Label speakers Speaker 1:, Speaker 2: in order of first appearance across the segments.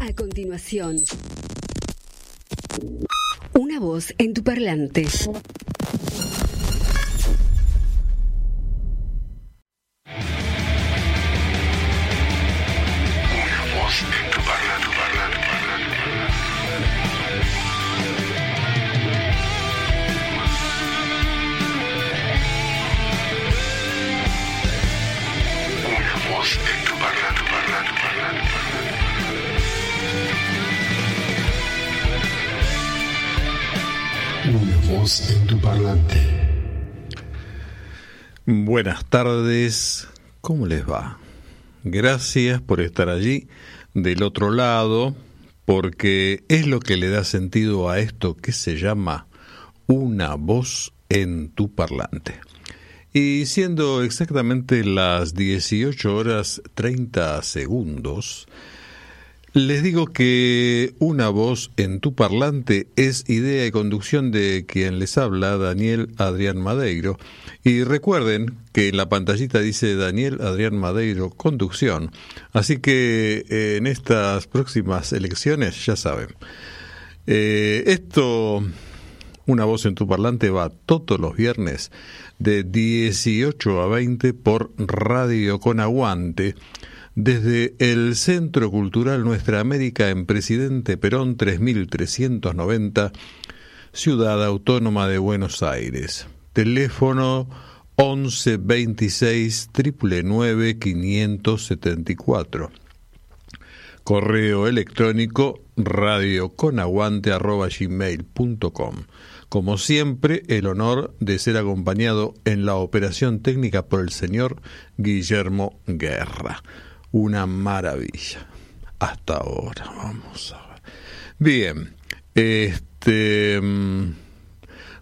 Speaker 1: A continuación, una voz en tu parlante.
Speaker 2: Buenas tardes, ¿cómo les va? Gracias por estar allí del otro lado, porque es lo que le da sentido a esto que se llama una voz en tu parlante. Y siendo exactamente las 18 horas 30 segundos, les digo que una voz en tu parlante es idea y conducción de quien les habla, Daniel Adrián Madeiro. Y recuerden que en la pantallita dice Daniel Adrián Madeiro conducción. Así que eh, en estas próximas elecciones, ya saben. Eh, esto, una voz en tu parlante va todos los viernes de 18 a 20 por Radio con Aguante desde el Centro Cultural Nuestra América en Presidente Perón 3390, Ciudad Autónoma de Buenos Aires. Teléfono 11 26 999 574. Correo electrónico radioconaguante.gmail.com. Como siempre, el honor de ser acompañado en la operación técnica por el señor Guillermo Guerra una maravilla. Hasta ahora, vamos a ver. Bien, este, mm,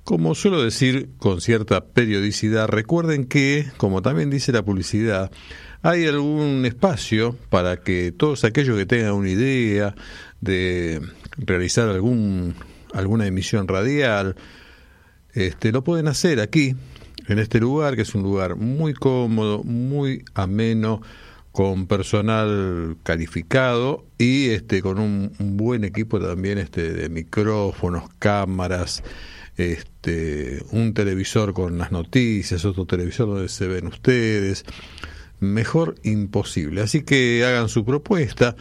Speaker 2: como suelo decir con cierta periodicidad, recuerden que, como también dice la publicidad, hay algún espacio para que todos aquellos que tengan una idea de realizar algún alguna emisión radial, este, lo pueden hacer aquí, en este lugar, que es un lugar muy cómodo, muy ameno, con personal calificado y este con un, buen equipo también este de micrófonos, cámaras, este un televisor con las noticias, otro televisor donde se ven ustedes. Mejor imposible. Así que hagan su propuesta.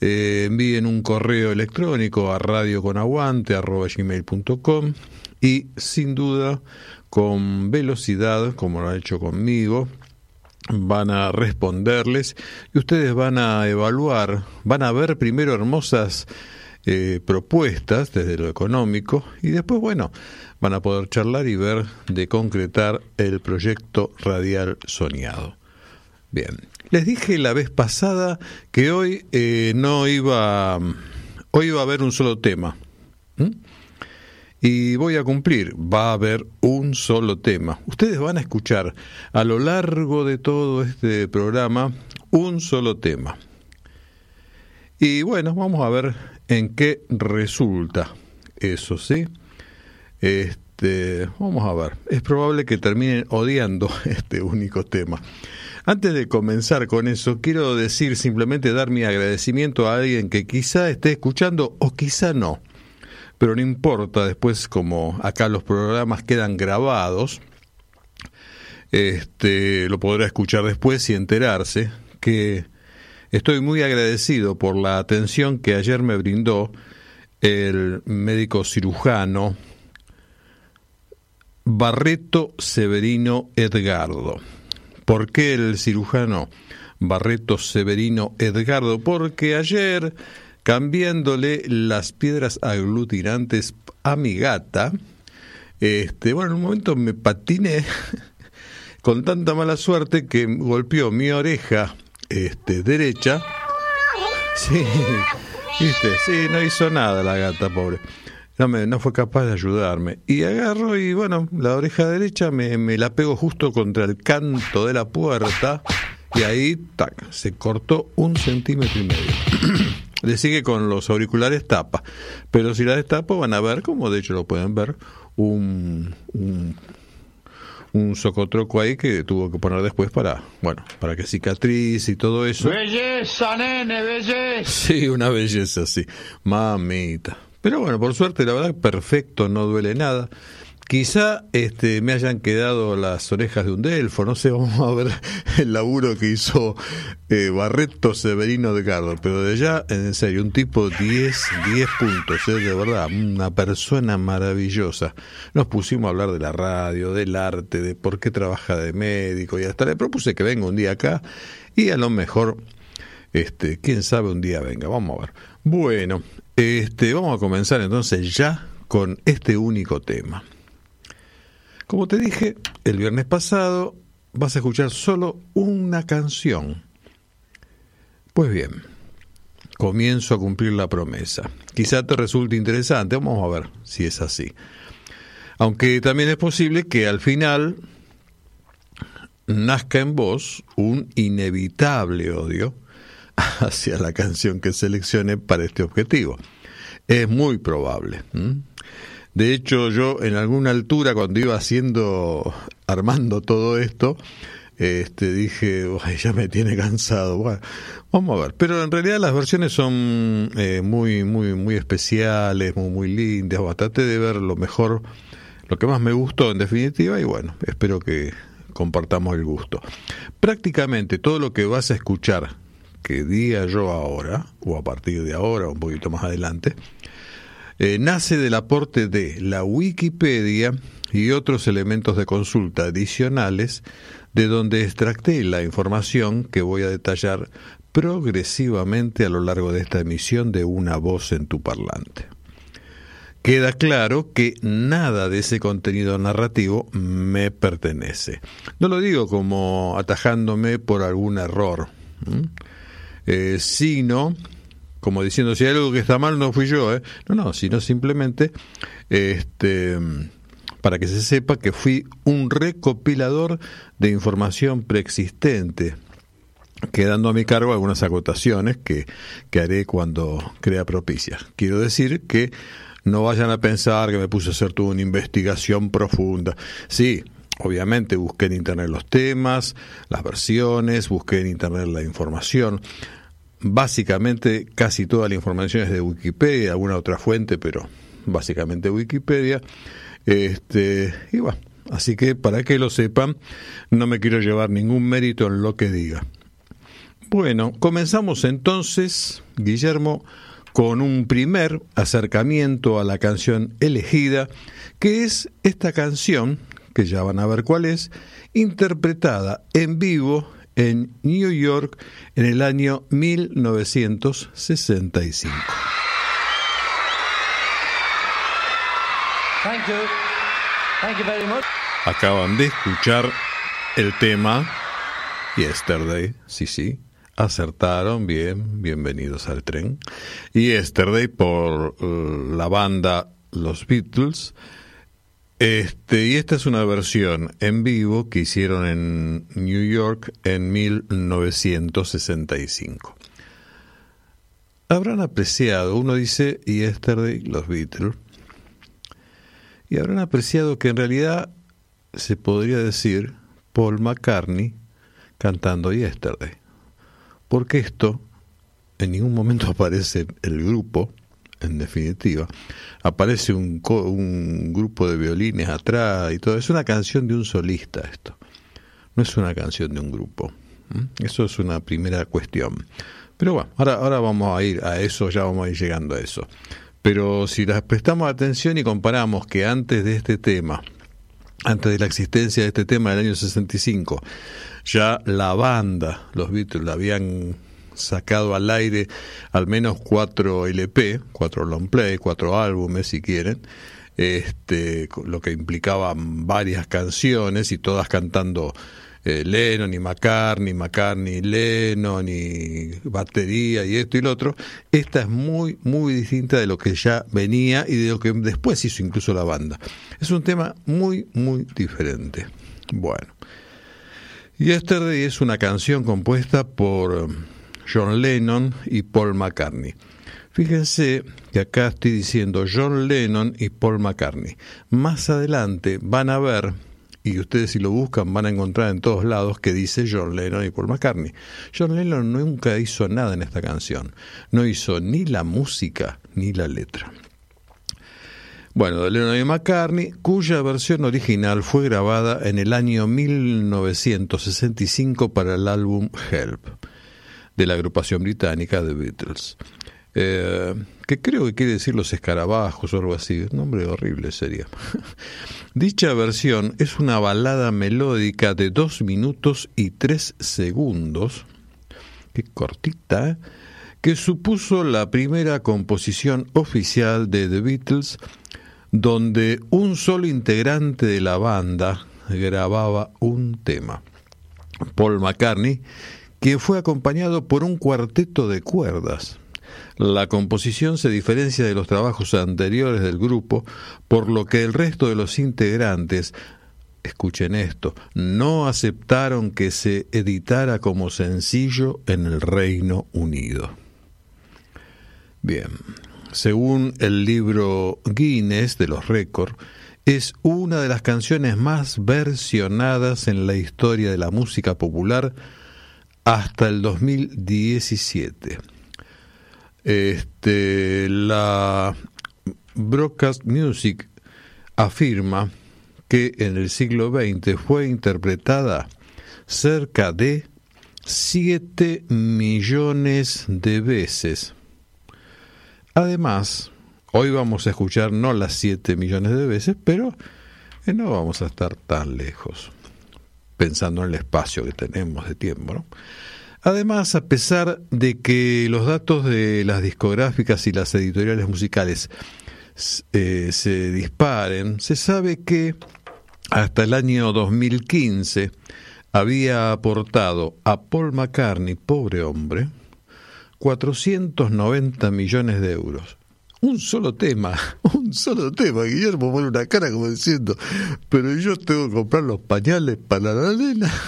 Speaker 2: Eh, envíen un correo electrónico a radioconaguante.com y sin duda con velocidad, como lo ha hecho conmigo, van a responderles y ustedes van a evaluar, van a ver primero hermosas eh, propuestas desde lo económico y después, bueno, van a poder charlar y ver de concretar el proyecto radial soñado. Bien, les dije la vez pasada que hoy eh, no iba, hoy iba a haber un solo tema y voy a cumplir. Va a haber un solo tema. Ustedes van a escuchar a lo largo de todo este programa un solo tema. Y bueno, vamos a ver en qué resulta eso, ¿sí? Este, vamos a ver. Es probable que terminen odiando este único tema. Antes de comenzar con eso, quiero decir simplemente dar mi agradecimiento a alguien que quizá esté escuchando o quizá no pero no importa, después como acá los programas quedan grabados, este, lo podrá escuchar después y enterarse que estoy muy agradecido por la atención que ayer me brindó el médico cirujano Barreto Severino Edgardo. ¿Por qué el cirujano Barreto Severino Edgardo? Porque ayer cambiándole las piedras aglutinantes a mi gata. Este, bueno, en un momento me patiné con tanta mala suerte que golpeó mi oreja este, derecha. Sí, viste, sí, no hizo nada la gata, pobre. No, me, no fue capaz de ayudarme. Y agarro y bueno, la oreja derecha me, me la pego justo contra el canto de la puerta y ahí, tac, se cortó un centímetro y medio. le sigue con los auriculares tapa. Pero si la destapo van a ver, como de hecho lo pueden ver, un, un socotroco ahí que tuvo que poner después para, bueno, para que cicatriz y todo eso.
Speaker 3: Belleza, nene, belleza.
Speaker 2: Sí, una belleza, sí. Mamita. Pero bueno, por suerte, la verdad, perfecto, no duele nada. Quizá este, me hayan quedado las orejas de un delfo, no sé, vamos a ver el laburo que hizo eh, Barreto Severino de Cardo, pero de ya, en serio, un tipo 10, 10 puntos, ¿eh? de verdad, una persona maravillosa. Nos pusimos a hablar de la radio, del arte, de por qué trabaja de médico y hasta le propuse que venga un día acá y a lo mejor, este, quién sabe, un día venga, vamos a ver. Bueno, este, vamos a comenzar entonces ya con este único tema. Como te dije el viernes pasado, vas a escuchar solo una canción. Pues bien, comienzo a cumplir la promesa. Quizá te resulte interesante, vamos a ver si es así. Aunque también es posible que al final nazca en vos un inevitable odio hacia la canción que seleccione para este objetivo. Es muy probable. De hecho, yo en alguna altura, cuando iba haciendo, armando todo esto, este, dije, ya me tiene cansado. Bueno, vamos a ver. Pero en realidad las versiones son eh, muy, muy, muy especiales, muy, muy lindas. Traté de ver lo mejor, lo que más me gustó en definitiva, y bueno, espero que compartamos el gusto. Prácticamente todo lo que vas a escuchar que diga yo ahora, o a partir de ahora, un poquito más adelante, eh, nace del aporte de la Wikipedia y otros elementos de consulta adicionales de donde extracté la información que voy a detallar progresivamente a lo largo de esta emisión de Una voz en tu parlante. Queda claro que nada de ese contenido narrativo me pertenece. No lo digo como atajándome por algún error, eh, sino como diciendo si hay algo que está mal no fui yo, ¿eh? no, no, sino simplemente este, para que se sepa que fui un recopilador de información preexistente, quedando a mi cargo algunas acotaciones que, que haré cuando crea propicia. Quiero decir que no vayan a pensar que me puse a hacer toda una investigación profunda. Sí, obviamente busqué en internet los temas, las versiones, busqué en internet la información, Básicamente casi toda la información es de Wikipedia, alguna otra fuente, pero básicamente Wikipedia. Este, y bueno, así que para que lo sepan, no me quiero llevar ningún mérito en lo que diga. Bueno, comenzamos entonces, Guillermo, con un primer acercamiento a la canción elegida, que es esta canción, que ya van a ver cuál es, interpretada en vivo en New York en el año 1965. Acaban de escuchar el tema Yesterday, sí, sí, acertaron, bien, bienvenidos al tren. Yesterday por uh, la banda Los Beatles este, y esta es una versión en vivo que hicieron en New York en 1965. Habrán apreciado, uno dice Yesterday, los Beatles, y habrán apreciado que en realidad se podría decir Paul McCartney cantando Yesterday, porque esto en ningún momento aparece el grupo, en definitiva. Aparece un, un grupo de violines atrás y todo. Es una canción de un solista esto. No es una canción de un grupo. Eso es una primera cuestión. Pero bueno, ahora, ahora vamos a ir a eso, ya vamos a ir llegando a eso. Pero si las prestamos atención y comparamos que antes de este tema, antes de la existencia de este tema del año 65, ya la banda, los Beatles, la habían sacado al aire al menos cuatro LP, cuatro long play, cuatro álbumes si quieren, este, lo que implicaba varias canciones y todas cantando eh, Lennon y McCartney, McCartney, Lennon y batería y esto y lo otro. Esta es muy, muy distinta de lo que ya venía y de lo que después hizo incluso la banda. Es un tema muy, muy diferente. Bueno. Yesterday es una canción compuesta por John Lennon y Paul McCartney. Fíjense que acá estoy diciendo John Lennon y Paul McCartney. Más adelante van a ver y ustedes si lo buscan van a encontrar en todos lados que dice John Lennon y Paul McCartney. John Lennon nunca hizo nada en esta canción, no hizo ni la música ni la letra. Bueno, de Lennon y McCartney, cuya versión original fue grabada en el año 1965 para el álbum Help de la agrupación británica The Beatles. Eh, que creo que quiere decir los escarabajos o algo así, nombre horrible sería. Dicha versión es una balada melódica de dos minutos y tres segundos, qué cortita, ¿eh? que supuso la primera composición oficial de The Beatles, donde un solo integrante de la banda grababa un tema. Paul McCartney, quien fue acompañado por un cuarteto de cuerdas. La composición se diferencia de los trabajos anteriores del grupo, por lo que el resto de los integrantes, escuchen esto, no aceptaron que se editara como sencillo en el Reino Unido. Bien, según el libro Guinness de los récords, es una de las canciones más versionadas en la historia de la música popular hasta el 2017. Este, la Broadcast Music afirma que en el siglo XX fue interpretada cerca de 7 millones de veces. Además, hoy vamos a escuchar no las 7 millones de veces, pero eh, no vamos a estar tan lejos, pensando en el espacio que tenemos de tiempo. Además, a pesar de que los datos de las discográficas y las editoriales musicales eh, se disparen, se sabe que hasta el año 2015 había aportado a Paul McCartney, pobre hombre, 490 millones de euros. Un solo tema, un solo tema. Guillermo pone una cara como diciendo, pero yo tengo que comprar los pañales para la nena.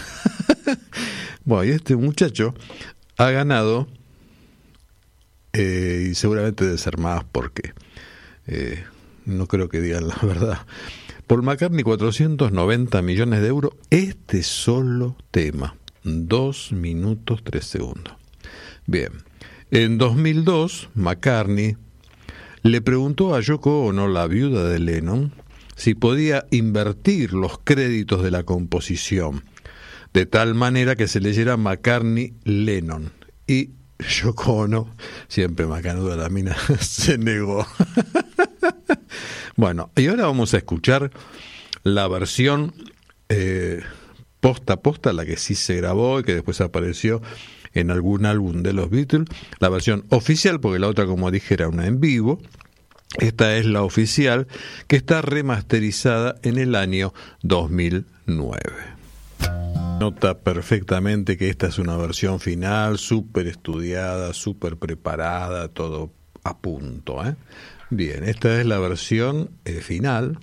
Speaker 2: Bueno, y este muchacho ha ganado, eh, y seguramente debe ser más porque eh, no creo que digan la verdad. Por McCartney 490 millones de euros, este solo tema, 2 minutos 3 segundos. Bien, en 2002 McCartney le preguntó a Yoko Ono, la viuda de Lennon, si podía invertir los créditos de la composición de tal manera que se leyera McCartney Lennon. Y Yoko Ono, siempre macanuda la mina, se negó. bueno, y ahora vamos a escuchar la versión eh, posta posta, la que sí se grabó y que después apareció en algún álbum de los Beatles, la versión oficial, porque la otra, como dije, era una en vivo. Esta es la oficial que está remasterizada en el año 2009 nota perfectamente que esta es una versión final, súper estudiada, súper preparada, todo a punto. ¿eh? Bien, esta es la versión eh, final,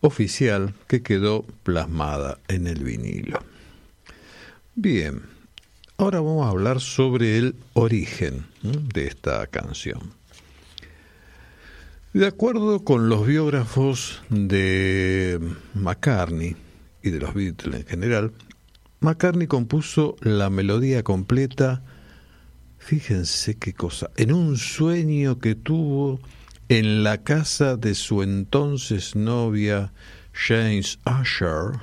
Speaker 2: oficial, que quedó plasmada en el vinilo. Bien, ahora vamos a hablar sobre el origen de esta canción. De acuerdo con los biógrafos de McCartney y de los Beatles en general, McCartney compuso la melodía completa, fíjense qué cosa, en un sueño que tuvo en la casa de su entonces novia James Usher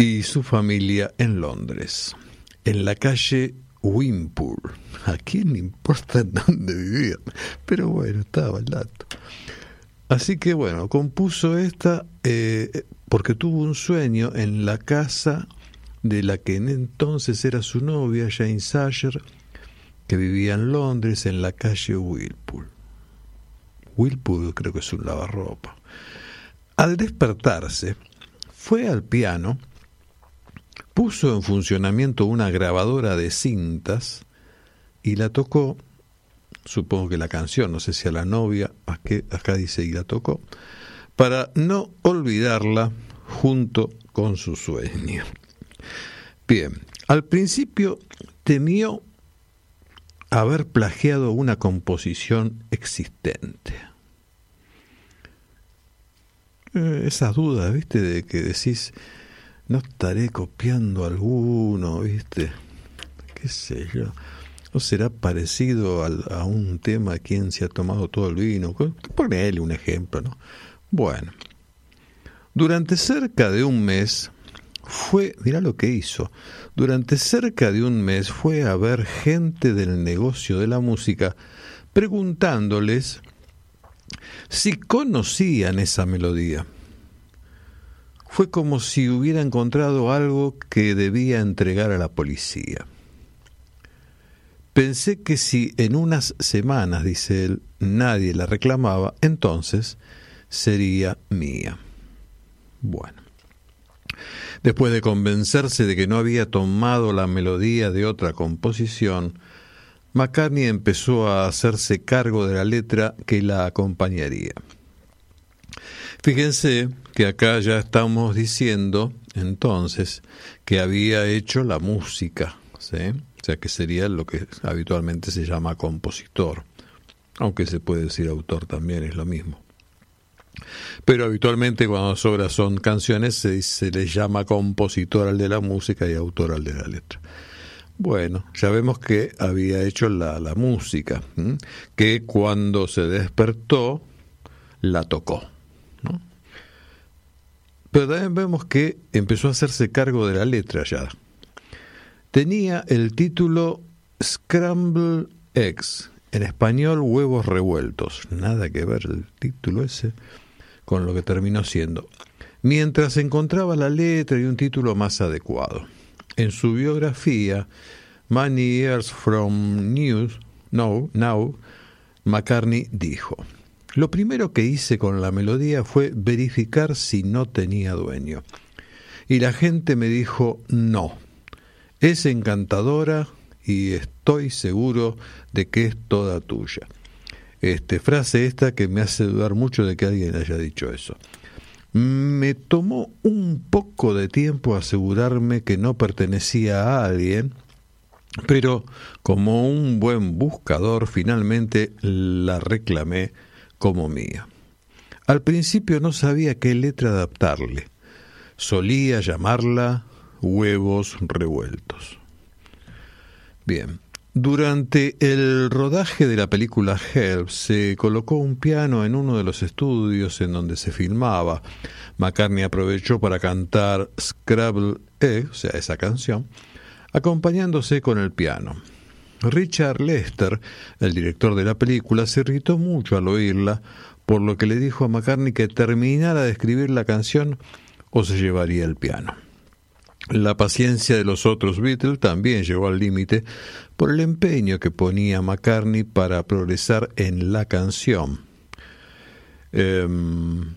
Speaker 2: y su familia en Londres, en la calle Wimpole. ¿A quién importa dónde vivía? Pero bueno, estaba el dato. Así que bueno, compuso esta eh, porque tuvo un sueño en la casa de la que en entonces era su novia, Jane Sasher, que vivía en Londres, en la calle Wilpool. Wilpool creo que es un lavarropa. Al despertarse, fue al piano, puso en funcionamiento una grabadora de cintas y la tocó, supongo que la canción, no sé si a la novia, acá dice y la tocó, para no olvidarla junto con su sueño. Bien, al principio temió haber plagiado una composición existente. eh, esas dudas, ¿viste? De que decís, no estaré copiando alguno, ¿viste? ¿Qué sé yo? ¿No será parecido a un tema quien se ha tomado todo el vino? Ponele un ejemplo, ¿no? Bueno, durante cerca de un mes fue, mirá lo que hizo, durante cerca de un mes fue a ver gente del negocio de la música preguntándoles si conocían esa melodía. Fue como si hubiera encontrado algo que debía entregar a la policía. Pensé que si en unas semanas, dice él, nadie la reclamaba, entonces sería mía. Bueno. Después de convencerse de que no había tomado la melodía de otra composición, McCartney empezó a hacerse cargo de la letra que la acompañaría. Fíjense que acá ya estamos diciendo entonces que había hecho la música, ¿sí? o sea que sería lo que habitualmente se llama compositor, aunque se puede decir autor también, es lo mismo. Pero habitualmente cuando las obras son canciones se, se les llama compositor al de la música y autor al de la letra. Bueno, ya vemos que había hecho la, la música, que cuando se despertó la tocó. Pero también vemos que empezó a hacerse cargo de la letra ya. Tenía el título Scramble Eggs, en español huevos revueltos. Nada que ver el título ese con lo que terminó siendo. Mientras encontraba la letra y un título más adecuado. En su biografía, Many Years from News, no, Now, McCartney dijo, lo primero que hice con la melodía fue verificar si no tenía dueño. Y la gente me dijo, no, es encantadora y estoy seguro de que es toda tuya. Este, frase esta que me hace dudar mucho de que alguien haya dicho eso. Me tomó un poco de tiempo asegurarme que no pertenecía a alguien, pero como un buen buscador finalmente la reclamé como mía. Al principio no sabía qué letra adaptarle. Solía llamarla huevos revueltos. Bien, durante el rodaje de la película Help se colocó un piano en uno de los estudios en donde se filmaba. McCartney aprovechó para cantar Scrabble Egg, o sea, esa canción, acompañándose con el piano. Richard Lester, el director de la película, se irritó mucho al oírla, por lo que le dijo a McCartney que terminara de escribir la canción o se llevaría el piano. La paciencia de los otros Beatles también llegó al límite por el empeño que ponía McCartney para progresar en la canción. Em,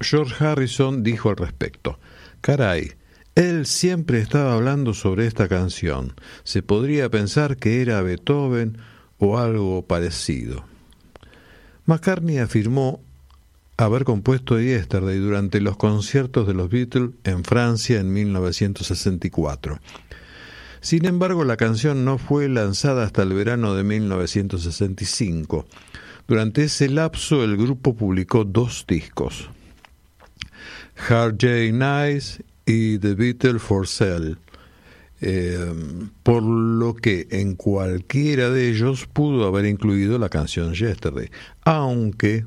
Speaker 2: George Harrison dijo al respecto, caray, él siempre estaba hablando sobre esta canción. Se podría pensar que era Beethoven o algo parecido. McCartney afirmó haber compuesto Yesterday durante los conciertos de los Beatles en Francia en 1964. Sin embargo, la canción no fue lanzada hasta el verano de 1965. Durante ese lapso el grupo publicó dos discos, Hard J. Nice y The Beatles for Sale, eh, por lo que en cualquiera de ellos pudo haber incluido la canción Yesterday, aunque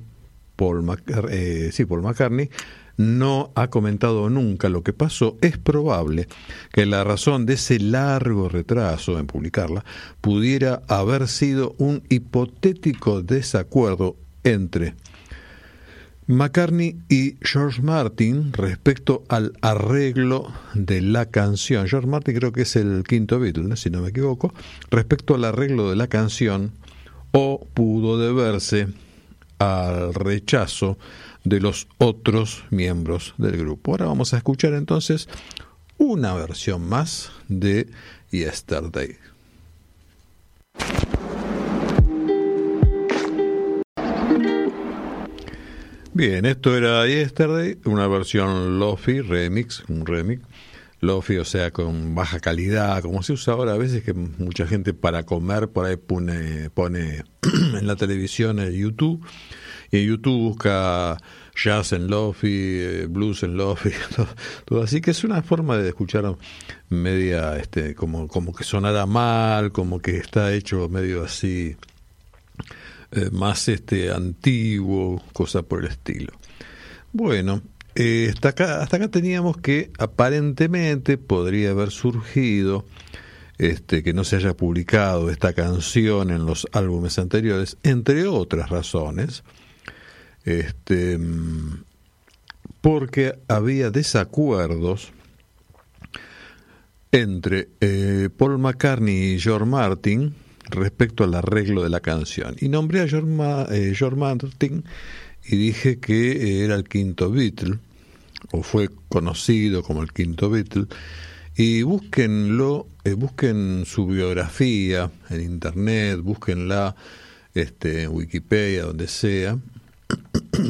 Speaker 2: Paul, eh, Paul McCartney no ha comentado nunca lo que pasó, es probable que la razón de ese largo retraso en publicarla pudiera haber sido un hipotético desacuerdo entre McCartney y George Martin respecto al arreglo de la canción. George Martin creo que es el quinto Beatle, si no me equivoco, respecto al arreglo de la canción o pudo deberse al rechazo de los otros miembros del grupo. Ahora vamos a escuchar entonces una versión más de Yesterday. Bien, esto era Yesterday, una versión Lofi remix, un remix. Lofi, o sea, con baja calidad, como se usa ahora a veces que mucha gente para comer por ahí pone, pone en la televisión el YouTube Y en YouTube busca jazz en lofi, eh, blues en lofi, todo, todo, así que es una forma de escuchar media, este, como, como que sonara mal, como que está hecho medio así, eh, más este antiguo, cosa por el estilo. Bueno, eh, hasta, acá, hasta acá teníamos que aparentemente podría haber surgido este, que no se haya publicado esta canción en los álbumes anteriores, entre otras razones, este, porque había desacuerdos entre eh, Paul McCartney y George Martin respecto al arreglo de la canción. Y nombré a George, eh, Martin y dije que era el quinto Beatle, o fue conocido como el quinto Beatle, y búsquenlo, eh, busquen su biografía en internet, búsquenla este, en Wikipedia, donde sea.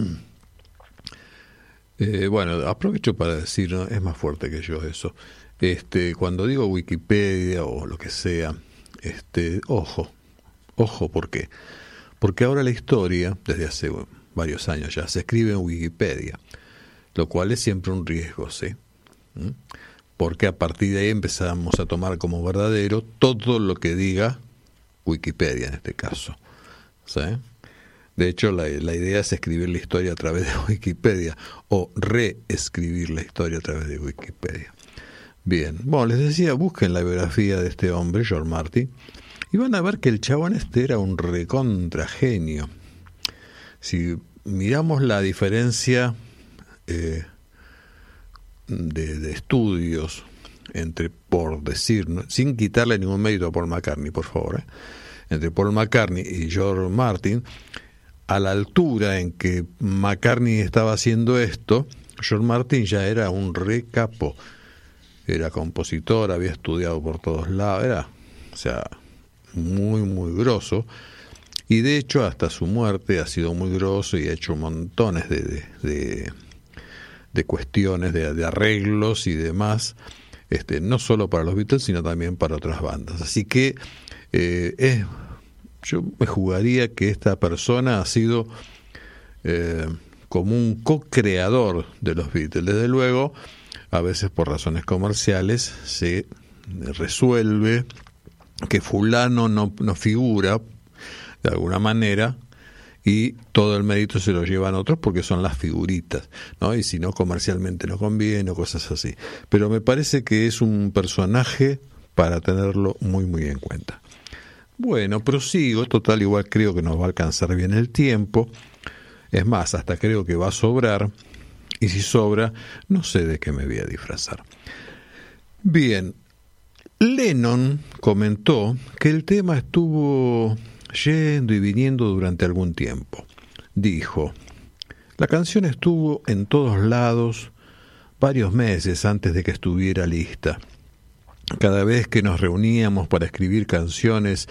Speaker 2: eh, bueno, aprovecho para decir, es más fuerte que yo eso. Este, cuando digo Wikipedia o lo que sea, este, ojo, ojo, ¿por qué? Porque ahora la historia, desde hace varios años ya, se escribe en Wikipedia, lo cual es siempre un riesgo, ¿sí? ¿Mm? Porque a partir de ahí empezamos a tomar como verdadero todo lo que diga Wikipedia en este caso. ¿sí? De hecho, la, la, idea es escribir la historia a través de Wikipedia o reescribir la historia a través de Wikipedia. Bien, bueno, les decía, busquen la biografía de este hombre, George Martin, y van a ver que el chabón este era un recontragenio. Si miramos la diferencia eh, de, de, estudios entre, por decir, ¿no? sin quitarle ningún mérito a Paul McCartney, por favor, ¿eh? entre Paul McCartney y George Martin, a la altura en que McCartney estaba haciendo esto, George Martin ya era un recapo. Era compositor, había estudiado por todos lados, era, o sea, muy, muy grosso. Y de hecho, hasta su muerte ha sido muy grosso y ha hecho montones de, de, de, cuestiones, de, de, arreglos y demás, este, no solo para los Beatles, sino también para otras bandas. Así que eh, yo me jugaría que esta persona ha sido eh, como un co-creador de los Beatles. Desde luego, a veces por razones comerciales se resuelve que fulano no, no figura de alguna manera y todo el mérito se lo llevan otros porque son las figuritas, ¿no? Y si no comercialmente no conviene o cosas así. Pero me parece que es un personaje para tenerlo muy muy en cuenta. Bueno, prosigo, total igual creo que nos va a alcanzar bien el tiempo. Es más, hasta creo que va a sobrar. Y si sobra, no sé de qué me voy a disfrazar. Bien, Lennon comentó que el tema estuvo yendo y viniendo durante algún tiempo. Dijo, la canción estuvo en todos lados varios meses antes de que estuviera lista. Cada vez que nos reuníamos para escribir canciones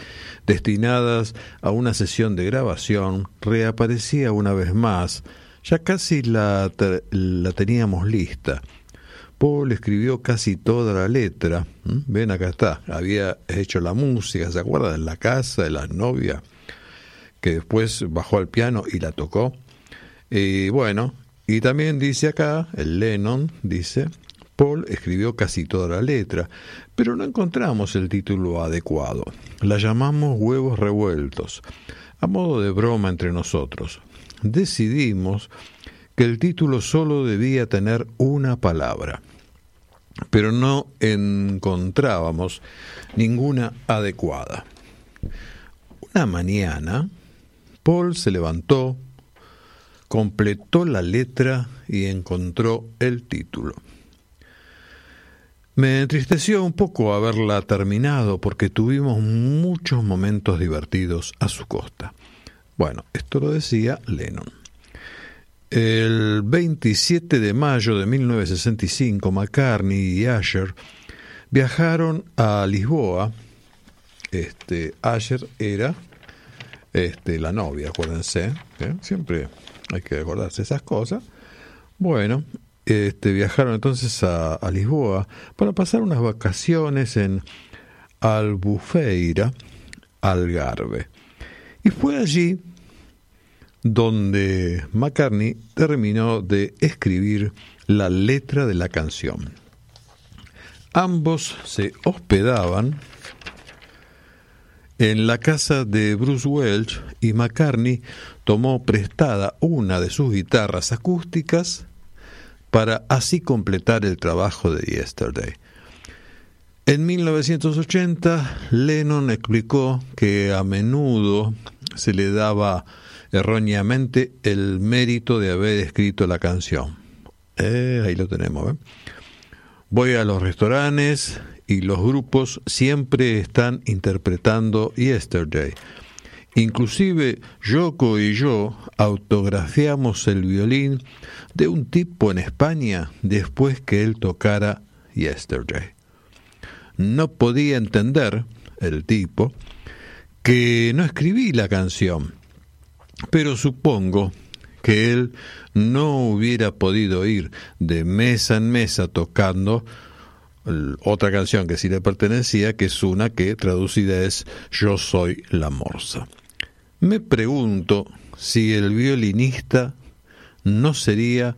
Speaker 2: destinadas a una sesión de grabación, reaparecía una vez más. Ya casi la, la teníamos lista. Paul escribió casi toda la letra. Ven, acá está. Había hecho la música, ¿se acuerdan? La casa de la novia, que después bajó al piano y la tocó. Y bueno, y también dice acá, el Lennon dice, Paul escribió casi toda la letra, pero no encontramos el título adecuado. La llamamos huevos revueltos, a modo de broma entre nosotros. Decidimos que el título solo debía tener una palabra, pero no encontrábamos ninguna adecuada. Una mañana, Paul se levantó, completó la letra y encontró el título. Me entristeció un poco haberla terminado porque tuvimos muchos momentos divertidos a su costa. Bueno, esto lo decía Lennon. El 27 de mayo de 1965, McCartney y Asher viajaron a Lisboa. Este, Asher era este, la novia, acuérdense. ¿eh? Siempre hay que acordarse esas cosas. Bueno, este, viajaron entonces a, a, Lisboa para pasar unas vacaciones en Albufeira, Algarve. Y fue allí donde McCartney terminó de escribir la letra de la canción. Ambos se hospedaban en la casa de Bruce Welch y McCartney tomó prestada una de sus guitarras acústicas para así completar el trabajo de Yesterday. En 1980, Lennon explicó que a menudo se le daba erróneamente el mérito de haber escrito la canción. Eh, ahí lo tenemos. ¿eh? Voy a los restaurantes y los grupos siempre están interpretando Yesterday. Inclusive Yoko y yo autografiamos el violín de un tipo en España después que él tocara Yesterday. No podía entender, el tipo, que no escribí la canción, pero supongo que él no hubiera podido ir de mesa en mesa tocando otra canción que sí le pertenecía, que es una que traducida es Yo soy la morsa. Me pregunto si el violinista no sería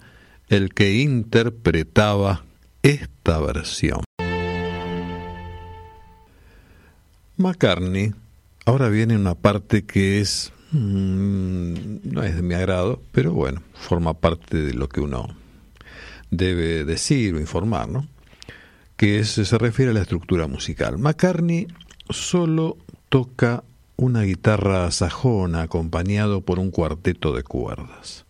Speaker 2: el que interpretaba esta versión. McCartney, ahora viene una parte que es no es de mi agrado, pero bueno, forma parte de lo que uno debe decir o informar, ¿no? Que se refiere a la estructura musical. McCartney solo toca una guitarra sajona acompañado por un cuarteto de cuerdas.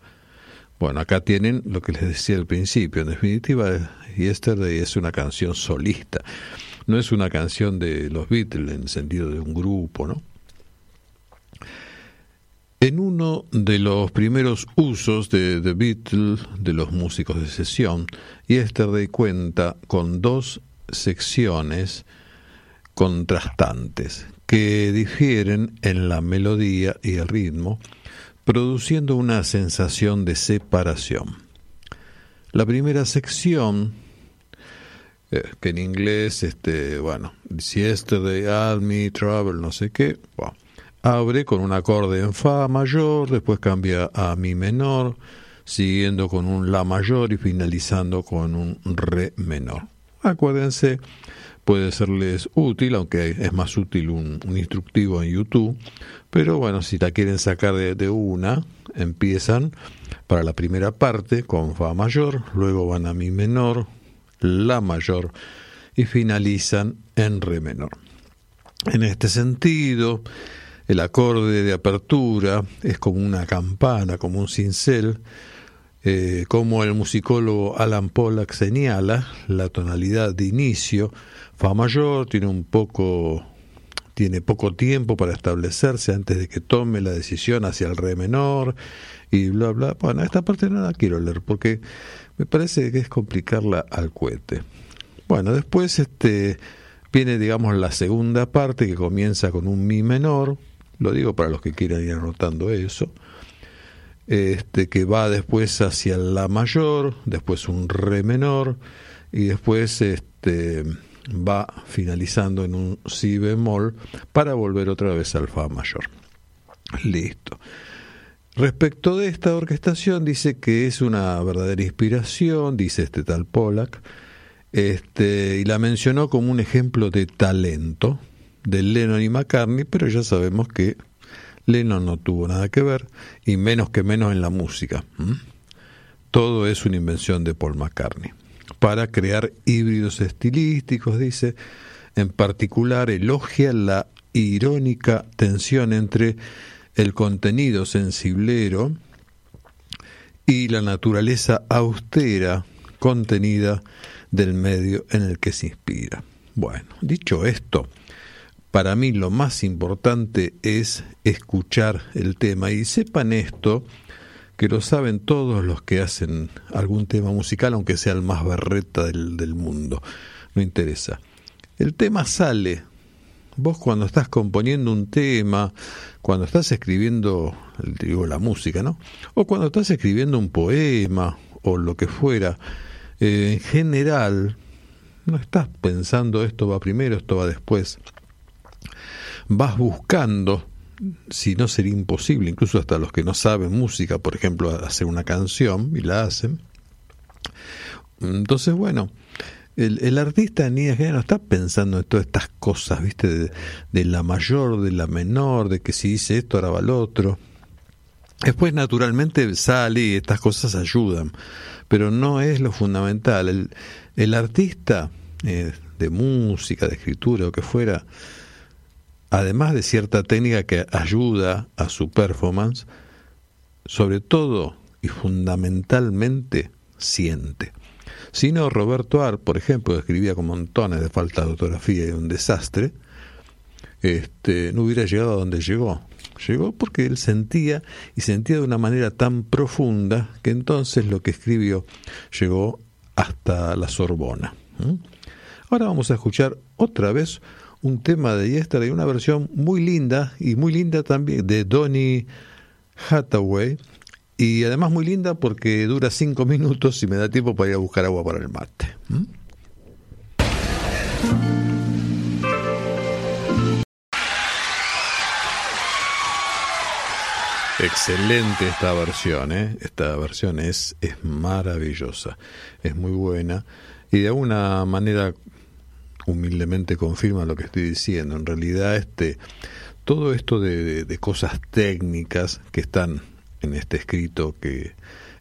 Speaker 2: Bueno, acá tienen lo que les decía al principio. En definitiva, Yesterday es una canción solista. No es una canción de los Beatles en el sentido de un grupo, ¿no? En uno de los primeros usos de The Beatles, de los músicos de sesión, Yesterday cuenta con dos secciones contrastantes que difieren en la melodía y el ritmo, produciendo una sensación de separación. La primera sección, eh, que en inglés, este, bueno, Yesterday, All Me, Travel, no sé qué, abre con un acorde en Fa mayor, después cambia a Mi menor, siguiendo con un La mayor y finalizando con un Re menor. Acuérdense, puede serles útil, aunque es más útil un, instructivo en YouTube, pero bueno, si la quieren sacar de, de, una, empiezan para la primera parte con Fa mayor, luego van a Mi menor, La mayor y finalizan en Re menor. En este sentido, el acorde de apertura es como una campana, como un cincel, eh, como el musicólogo Alan Pollack señala, la tonalidad de inicio, Fa mayor, tiene un poco tiene poco tiempo para establecerse antes de que tome la decisión hacia el re menor y bla bla. Bueno, esta parte no la quiero leer porque me parece que es complicarla al cohete. Bueno, después este viene digamos la segunda parte que comienza con un mi menor, lo digo para los que quieran ir anotando eso, este, que va después hacia la mayor, después un re menor y después este, va finalizando en un si bemol para volver otra vez al fa mayor. Listo. Respecto de esta orquestación dice que es una verdadera inspiración, dice este tal Pollack, este, y la mencionó como un ejemplo de talento, de Lennon y McCartney, pero ya sabemos que Lennon no tuvo nada que ver, y menos que menos en la música. Todo es una invención de Paul McCartney. Para crear híbridos estilísticos, dice, en particular elogia la irónica tensión entre el contenido sensiblero y la naturaleza austera contenida del medio en el que se inspira. Bueno, dicho esto, para mí lo más importante es escuchar el tema y sepan esto, que lo saben todos los que hacen algún tema musical, aunque sea el más berreta del, del mundo, no interesa. El tema sale, vos cuando estás componiendo un tema, cuando estás escribiendo, digo, la música, ¿no? O cuando estás escribiendo un poema o lo que fuera, eh, en general, no estás pensando esto va primero, esto va después vas buscando si no sería imposible, incluso hasta los que no saben música, por ejemplo, hacer una canción y la hacen. Entonces, bueno, el, artista ni no está pensando en todas estas cosas, ¿viste? De, de, la mayor, de la menor, de que si dice esto, ahora va el otro. Después, naturalmente, sale y estas cosas ayudan, pero no es lo fundamental. El, el artista eh, de música, de escritura o que fuera, además de cierta técnica que ayuda a su performance, sobre todo y fundamentalmente siente. Si no, Roberto Ar, por ejemplo, escribía con montones de falta de ortografía y un desastre, este, no hubiera llegado a donde llegó. Llegó porque él sentía y sentía de una manera tan profunda que entonces lo que escribió llegó hasta la Sorbona. Ahora vamos a escuchar otra vez un tema de Yesterday, una versión muy linda y muy linda también de Donny Hathaway y además muy linda porque dura cinco minutos y me da tiempo para ir a buscar agua para el mate. Excelente esta versión, ¿eh? esta versión es, es maravillosa, es muy buena y de alguna manera humildemente confirma lo que estoy diciendo. En realidad, este, todo esto de, de, cosas técnicas que están en este escrito que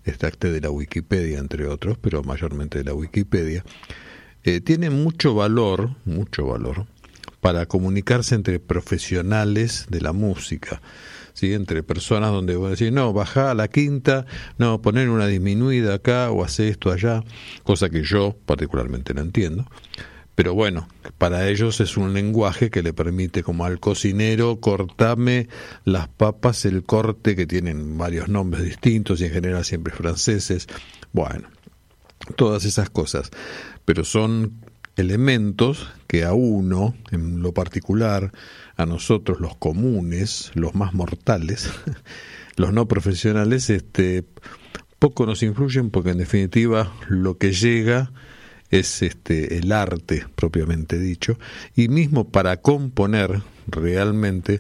Speaker 2: extracté de la Wikipedia, entre otros, pero mayormente de la Wikipedia, eh, tiene mucho valor, mucho valor, para comunicarse entre profesionales de la música ¿sí? entre personas donde vos decís, no, baja a la quinta, no, poner una disminuida acá o hacer esto allá, cosa que yo particularmente no entiendo. Pero bueno, para ellos es un lenguaje que le permite, como al cocinero, cortarme las papas, el corte, que tienen varios nombres distintos y en general siempre franceses. Bueno, todas esas cosas. Pero son elementos que a uno, en lo particular, a nosotros los comunes, los más mortales, los no profesionales, este, poco nos influyen porque en definitiva lo que llega es este el arte propiamente dicho y mismo para componer realmente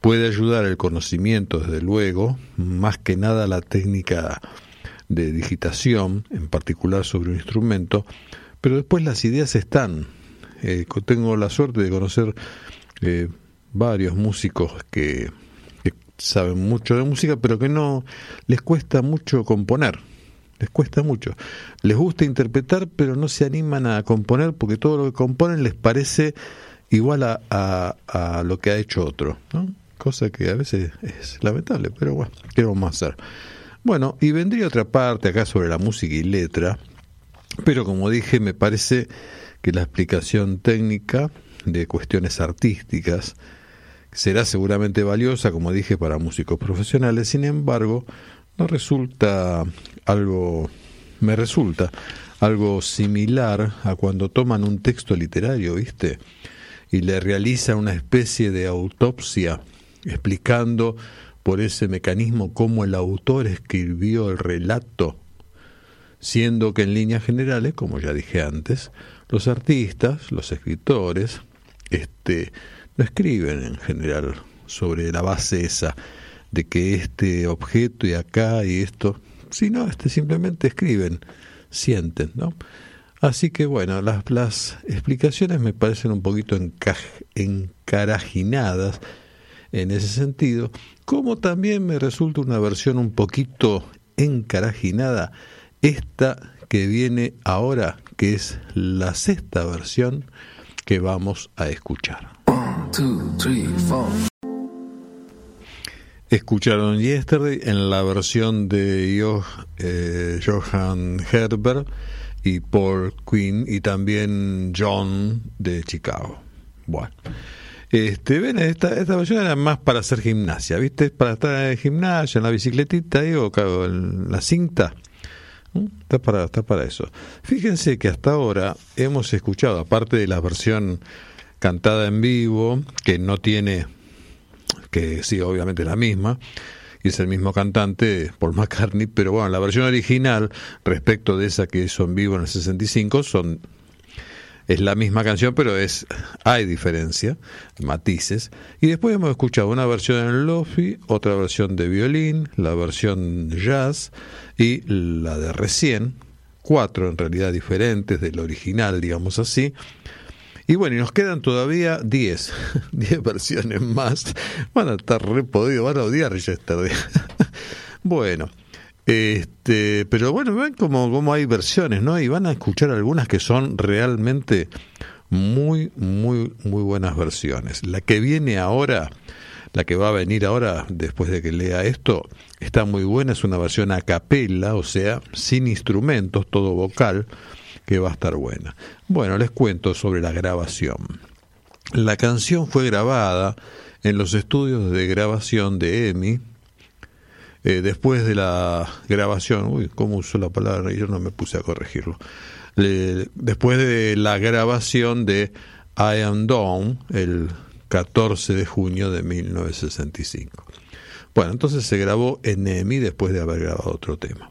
Speaker 2: puede ayudar el conocimiento desde luego más que nada la técnica de digitación en particular sobre un instrumento pero después las ideas están eh, tengo la suerte de conocer eh, varios músicos que, saben mucho de música, pero que no les cuesta mucho componer. Les cuesta mucho. Les gusta interpretar, pero no se animan a componer porque todo lo que componen les parece igual a, a, lo que ha hecho otro. Cosa que a veces es lamentable, pero bueno, ¿qué vamos a hacer? Bueno, y vendría otra parte acá sobre la música y letra, pero como dije, me parece que la explicación técnica de cuestiones artísticas será seguramente valiosa, como dije, para músicos profesionales, sin embargo, no resulta algo, me resulta algo similar a cuando toman un texto literario, ¿viste? Y le realizan una especie de autopsia explicando por ese mecanismo cómo el autor escribió el relato, siendo que en líneas generales, como ya dije antes, los artistas, los escritores, este, no escriben en general sobre la base esa de que este objeto y acá y esto, sino este, simplemente escriben, sienten, ¿no? Así que bueno, las, las explicaciones me parecen un poquito encarajinadas en ese sentido, como también me resulta una versión un poquito encarajinada esta que viene ahora, que es la sexta versión que vamos a escuchar. Escucharon Yesterday en la versión de eh, Johan Herbert y Paul Quinn y también John de Chicago. Bueno, este, ven, esta, esta versión era más para hacer gimnasia, ¿viste? Para estar en gimnasia, en la bicicletita o en la cinta. Está para, está para eso. Fíjense que hasta ahora hemos escuchado, aparte de la versión cantada en vivo, que no tiene, que sí, obviamente la misma, y es el mismo cantante, Paul McCartney, pero bueno, la versión original respecto de esa que hizo en vivo en el 65 son es la misma canción, pero es hay diferencia, matices. Y después hemos escuchado una versión en lofi, otra versión de violín, la versión jazz y la de recién, cuatro en realidad diferentes del original, digamos así. Y bueno, y nos quedan todavía 10, 10 versiones más. Van a estar re podidos, van a odiar yesterday. bueno, este, pero bueno, ven como, como hay versiones, ¿no? Y van a escuchar algunas que son realmente muy, muy, muy buenas versiones. La que viene ahora, la que va a venir ahora, después de que lea esto, está muy buena, es una versión a capella, o sea, sin instrumentos, todo vocal que va a estar buena. Bueno, les cuento sobre la grabación. La canción fue grabada en los estudios de grabación de EMI. Eh, después de la grabación, uy, ¿cómo usó la palabra? Yo no me puse a corregirlo. después de la grabación de I Am Down, el 14 de junio de 1965. Bueno, entonces se grabó en EMI después de haber grabado otro tema.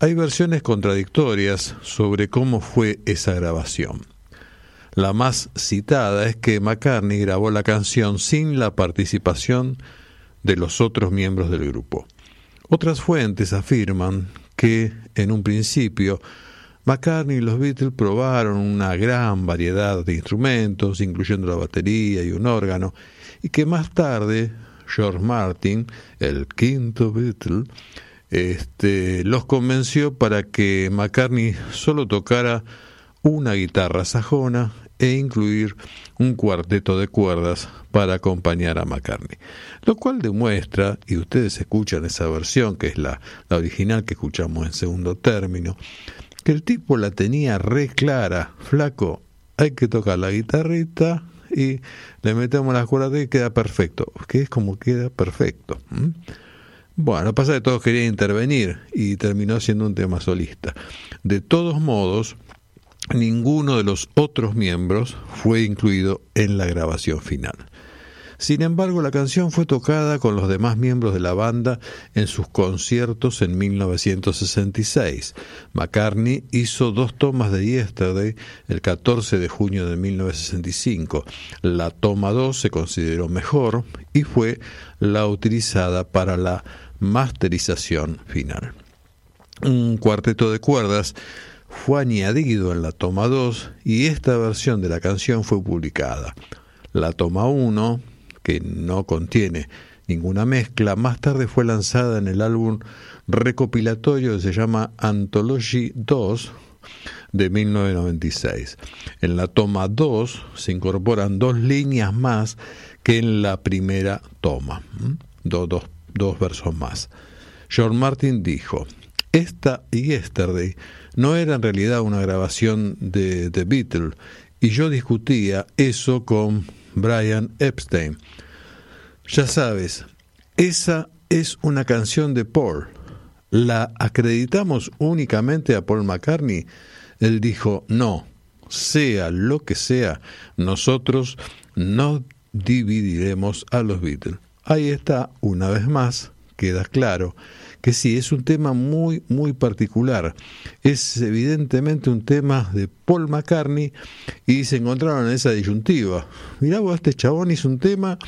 Speaker 2: Hay versiones contradictorias sobre cómo fue esa grabación. La más citada es que McCartney grabó la canción sin la participación de los otros miembros del grupo. Otras fuentes afirman que, en un principio, McCartney y los Beatles probaron una gran variedad de instrumentos, incluyendo la batería y un órgano, y que más tarde George Martin, el quinto Beatle, este, los convenció para que McCartney solo tocara una guitarra sajona e incluir un cuarteto de cuerdas para acompañar a McCartney. Lo cual demuestra, y ustedes escuchan esa versión, que es la, original que escuchamos en segundo término, que el tipo la tenía re clara, flaco, hay que tocar la guitarrita y le metemos las cuerdas y queda perfecto, que es como queda perfecto. Bueno, pasa que todos querían intervenir y terminó siendo un tema solista. De todos modos, ninguno de los otros miembros fue incluido en la grabación final. Sin embargo, la canción fue tocada con los demás miembros de la banda en sus conciertos en 1966. McCartney hizo dos tomas de Yesterday el 14 de junio de 1965. La toma 2 se consideró mejor y fue la utilizada para la masterización final. Un cuarteto de cuerdas fue añadido en la toma 2 y esta versión de la canción fue publicada. La toma 1, que no contiene ninguna mezcla, más tarde fue lanzada en el álbum recopilatorio que se llama Anthology 2 de 1996. En la toma 2 se incorporan dos líneas más que en la primera toma, dos, dos dos versos más. George Martin dijo, esta Yesterday no era en realidad una grabación de The Beatles y yo discutía eso con Brian Epstein. Ya sabes, esa es una canción de Paul. ¿La acreditamos únicamente a Paul McCartney? Él dijo, no, sea lo que sea, nosotros no dividiremos a los Beatles. Ahí está, una vez más, queda claro que sí, es un tema muy, muy particular. Es evidentemente un tema de Paul McCartney y se encontraron en esa disyuntiva. Mirá vos, este chabón hizo un tema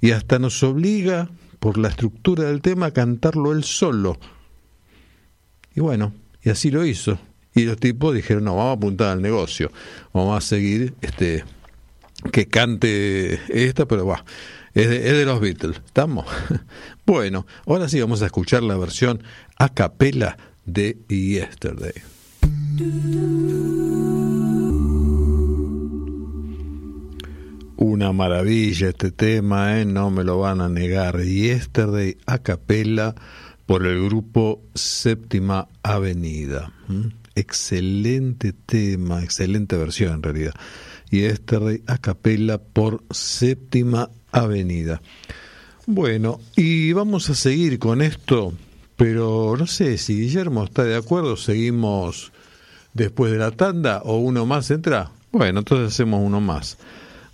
Speaker 2: y hasta nos obliga, por la estructura del tema, a cantarlo él solo. Y bueno, y así lo hizo. Y los tipos dijeron, no, vamos a apuntar al negocio, vamos a seguir este que cante esta, pero va es de, los Beatles. ¿Estamos? Bueno, ahora sí vamos a escuchar la versión a capela de Yesterday. Una maravilla este tema, ¿eh? no me lo van a negar. Yesterday a capela por el grupo Séptima Avenida. Excelente tema, excelente versión en realidad. Yesterday a capela por Séptima Avenida. Bueno, y vamos a seguir con esto, pero no sé si Guillermo está de acuerdo, seguimos después de la tanda o uno más entra. Bueno, entonces hacemos uno más.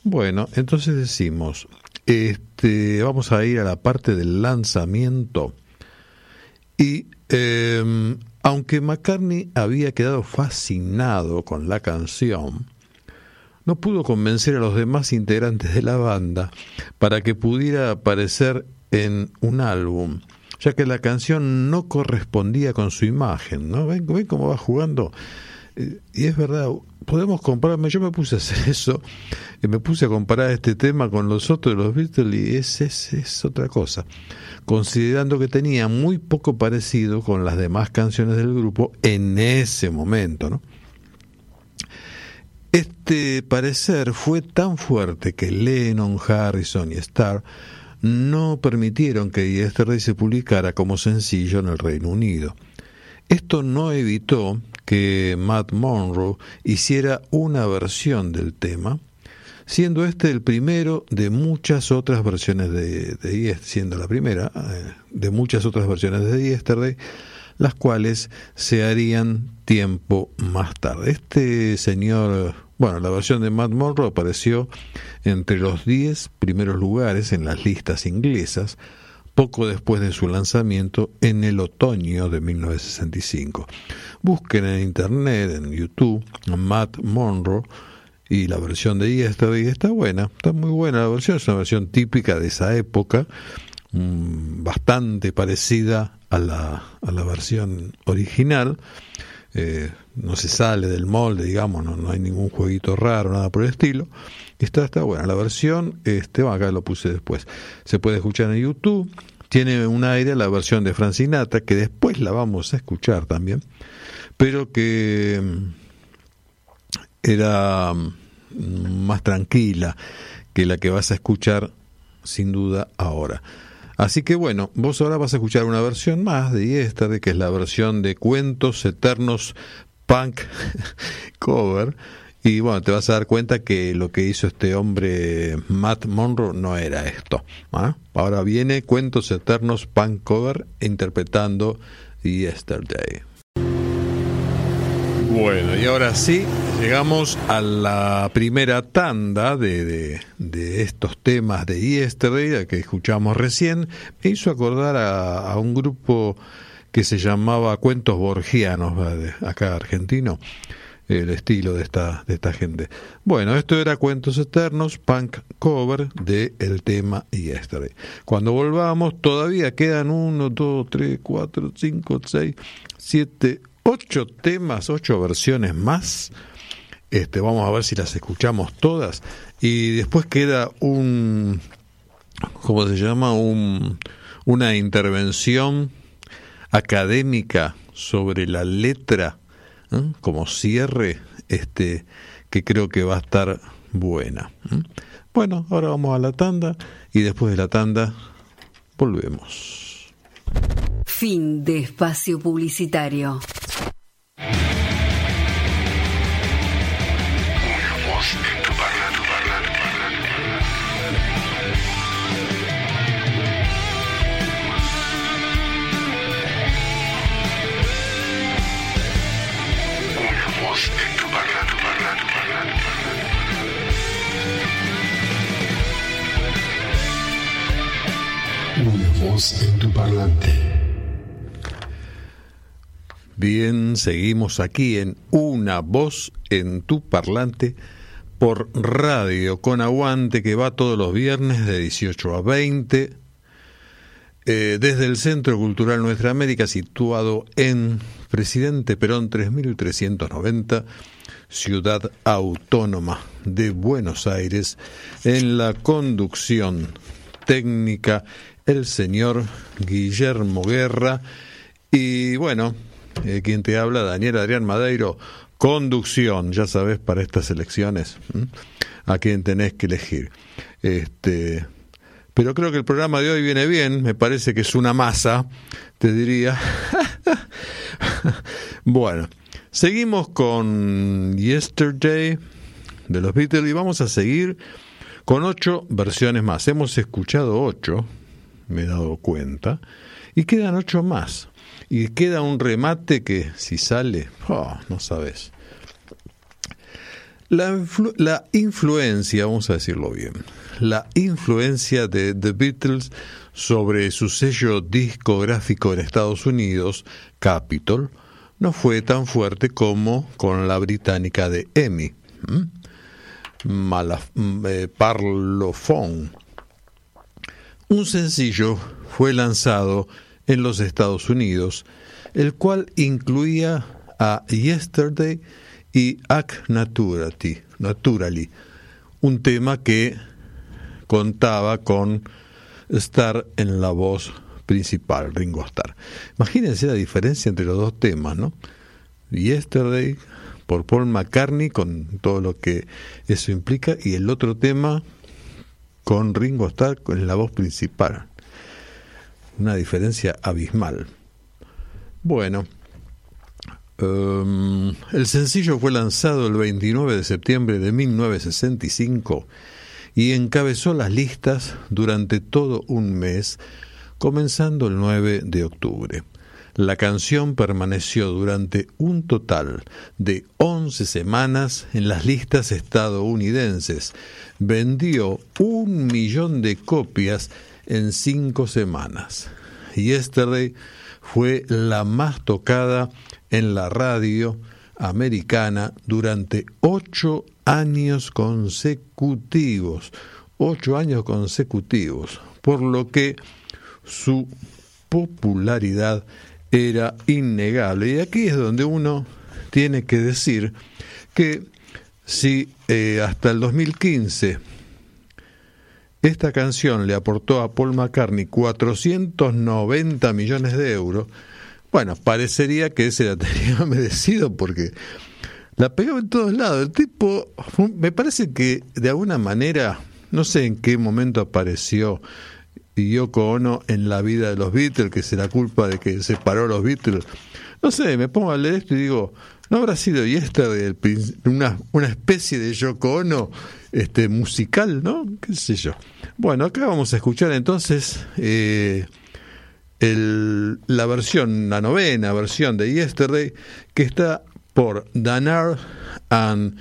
Speaker 2: Bueno, entonces decimos, este, vamos a ir a la parte del lanzamiento y em, aunque McCartney había quedado fascinado con la canción, no pudo convencer a los demás integrantes de la banda para que pudiera aparecer en un álbum, ya que la canción no correspondía con su imagen, ¿no? ¿Ven, ven cómo va jugando? Eh, y es verdad, podemos compararme, yo me puse a hacer eso, me puse a comparar este tema con los otros de los Beatles y es, es, es otra cosa, considerando que tenía muy poco parecido con las demás canciones del grupo en ese momento, ¿no? Este parecer fue tan fuerte que Lennon, Harrison y Starr no permitieron que Yesterday se publicara como sencillo en el Reino Unido. Esto no evitó que Matt Monroe hiciera una versión del tema, siendo este el primero de muchas otras versiones de, siendo la primera eh, de muchas otras versiones de Yesterday, las cuales se harían tiempo más tarde. Este señor, bueno, la versión de Matt Monroe apareció entre los 10 primeros lugares en las listas inglesas poco después de su lanzamiento en el otoño de 1965. Busquen en internet, en YouTube, Matt Monroe y la versión de Yesterday está buena, está muy buena la versión, es una versión típica de esa época, mm, bastante parecida a la, a la versión original. Eh, no se sale del molde, digamos, no, no hay ningún jueguito raro, nada por el estilo. Está, está buena. La versión, este, acá lo puse después. Se puede escuchar en YouTube. Tiene un aire la versión de Francinata, que después la vamos a escuchar también, pero que mm, era mm, más tranquila que la que vas a escuchar sin duda ahora. Así que bueno, vos ahora vas a escuchar una versión más de esta, que es la versión de Cuentos Eternos Punk Cover. Y bueno, te vas a dar cuenta que lo que hizo este hombre Matt Monroe no era esto. ¿ah? Ahora viene Cuentos Eternos Punk Cover interpretando Yesterday. Bueno, y ahora sí, llegamos a la primera tanda de, de, estos temas de Yesterday que escuchamos recién. Me hizo acordar a, un grupo que se llamaba Cuentos Borgianos, acá argentino, el estilo de esta, de esta gente. Bueno, esto era Cuentos Eternos, punk cover de el tema Yesterday. Cuando volvamos, todavía quedan uno, dos, tres, cuatro, cinco, seis, siete, ocho temas, ocho versiones más. Este, vamos a ver si las escuchamos todas. Y después queda un, ¿cómo se llama? Un, una intervención académica sobre la letra, ¿eh? como cierre, este, que creo que va a estar buena. ¿eh? Bueno, ahora vamos a la tanda y después de la tanda volvemos.
Speaker 1: Fin de espacio publicitario.
Speaker 2: En tu parlante. Bien, seguimos aquí en Una voz en tu parlante por radio con aguante que va todos los viernes de 18 a 20 eh, desde el Centro Cultural Nuestra América situado en Presidente Perón 3390 Ciudad Autónoma de Buenos Aires en la conducción técnica el señor Guillermo Guerra y bueno, eh, quien te habla, Daniel Adrián Madeiro, conducción, ya sabes, para estas elecciones, a quien tenés que elegir. Este, pero creo que el programa de hoy viene bien, me parece que es una masa, te diría. bueno, seguimos con Yesterday de los Beatles y vamos a seguir con ocho versiones más. Hemos escuchado ocho, me he dado cuenta, y quedan ocho más. Y queda un remate que si sale, oh, no sabes. La, la, influencia, vamos a decirlo bien, la influencia de The Beatles sobre su sello discográfico en Estados Unidos, Capitol, no fue tan fuerte como con la británica de EMI. mm, eh, Parlophone. Un sencillo fue lanzado en los Estados Unidos, el cual incluía a Yesterday y Ac Naturally, un tema que contaba con Star en la voz principal, Ringo Starr. Imagínense la diferencia entre los dos temas, ¿no? Yesterday por Paul McCartney con todo lo que eso implica y el otro tema con Ringo Starr en la voz principal. Una diferencia abismal. Bueno, um, el sencillo fue lanzado el 29 de septiembre de 1965 y encabezó las listas durante todo un mes, comenzando el 9 de octubre. La canción permaneció durante un total de 11 semanas en las listas estadounidenses. Vendió un millón de copias en cinco semanas. Yesterday fue la más tocada en la radio americana durante ocho años consecutivos, ocho años consecutivos, por lo que su popularidad era innegable. Y aquí es donde uno tiene que decir que si eh, hasta el 2015 esta canción le aportó a Paul McCartney 490 millones de euros, bueno, parecería que se la tenía merecido porque la pegó en todos lados. El tipo, me parece que de alguna manera, no sé en qué momento apareció Yoko Ono en la vida de los Beatles, que será culpa de que separó los Beatles. No sé, me pongo a leer esto y digo, ¿no habrá sido y esta una, una especie de Yoko Ono este, musical, no? ¿Qué sé yo? Bueno, acá vamos a escuchar entonces eh, la versión, la novena versión de Yesterday, que está por Danar and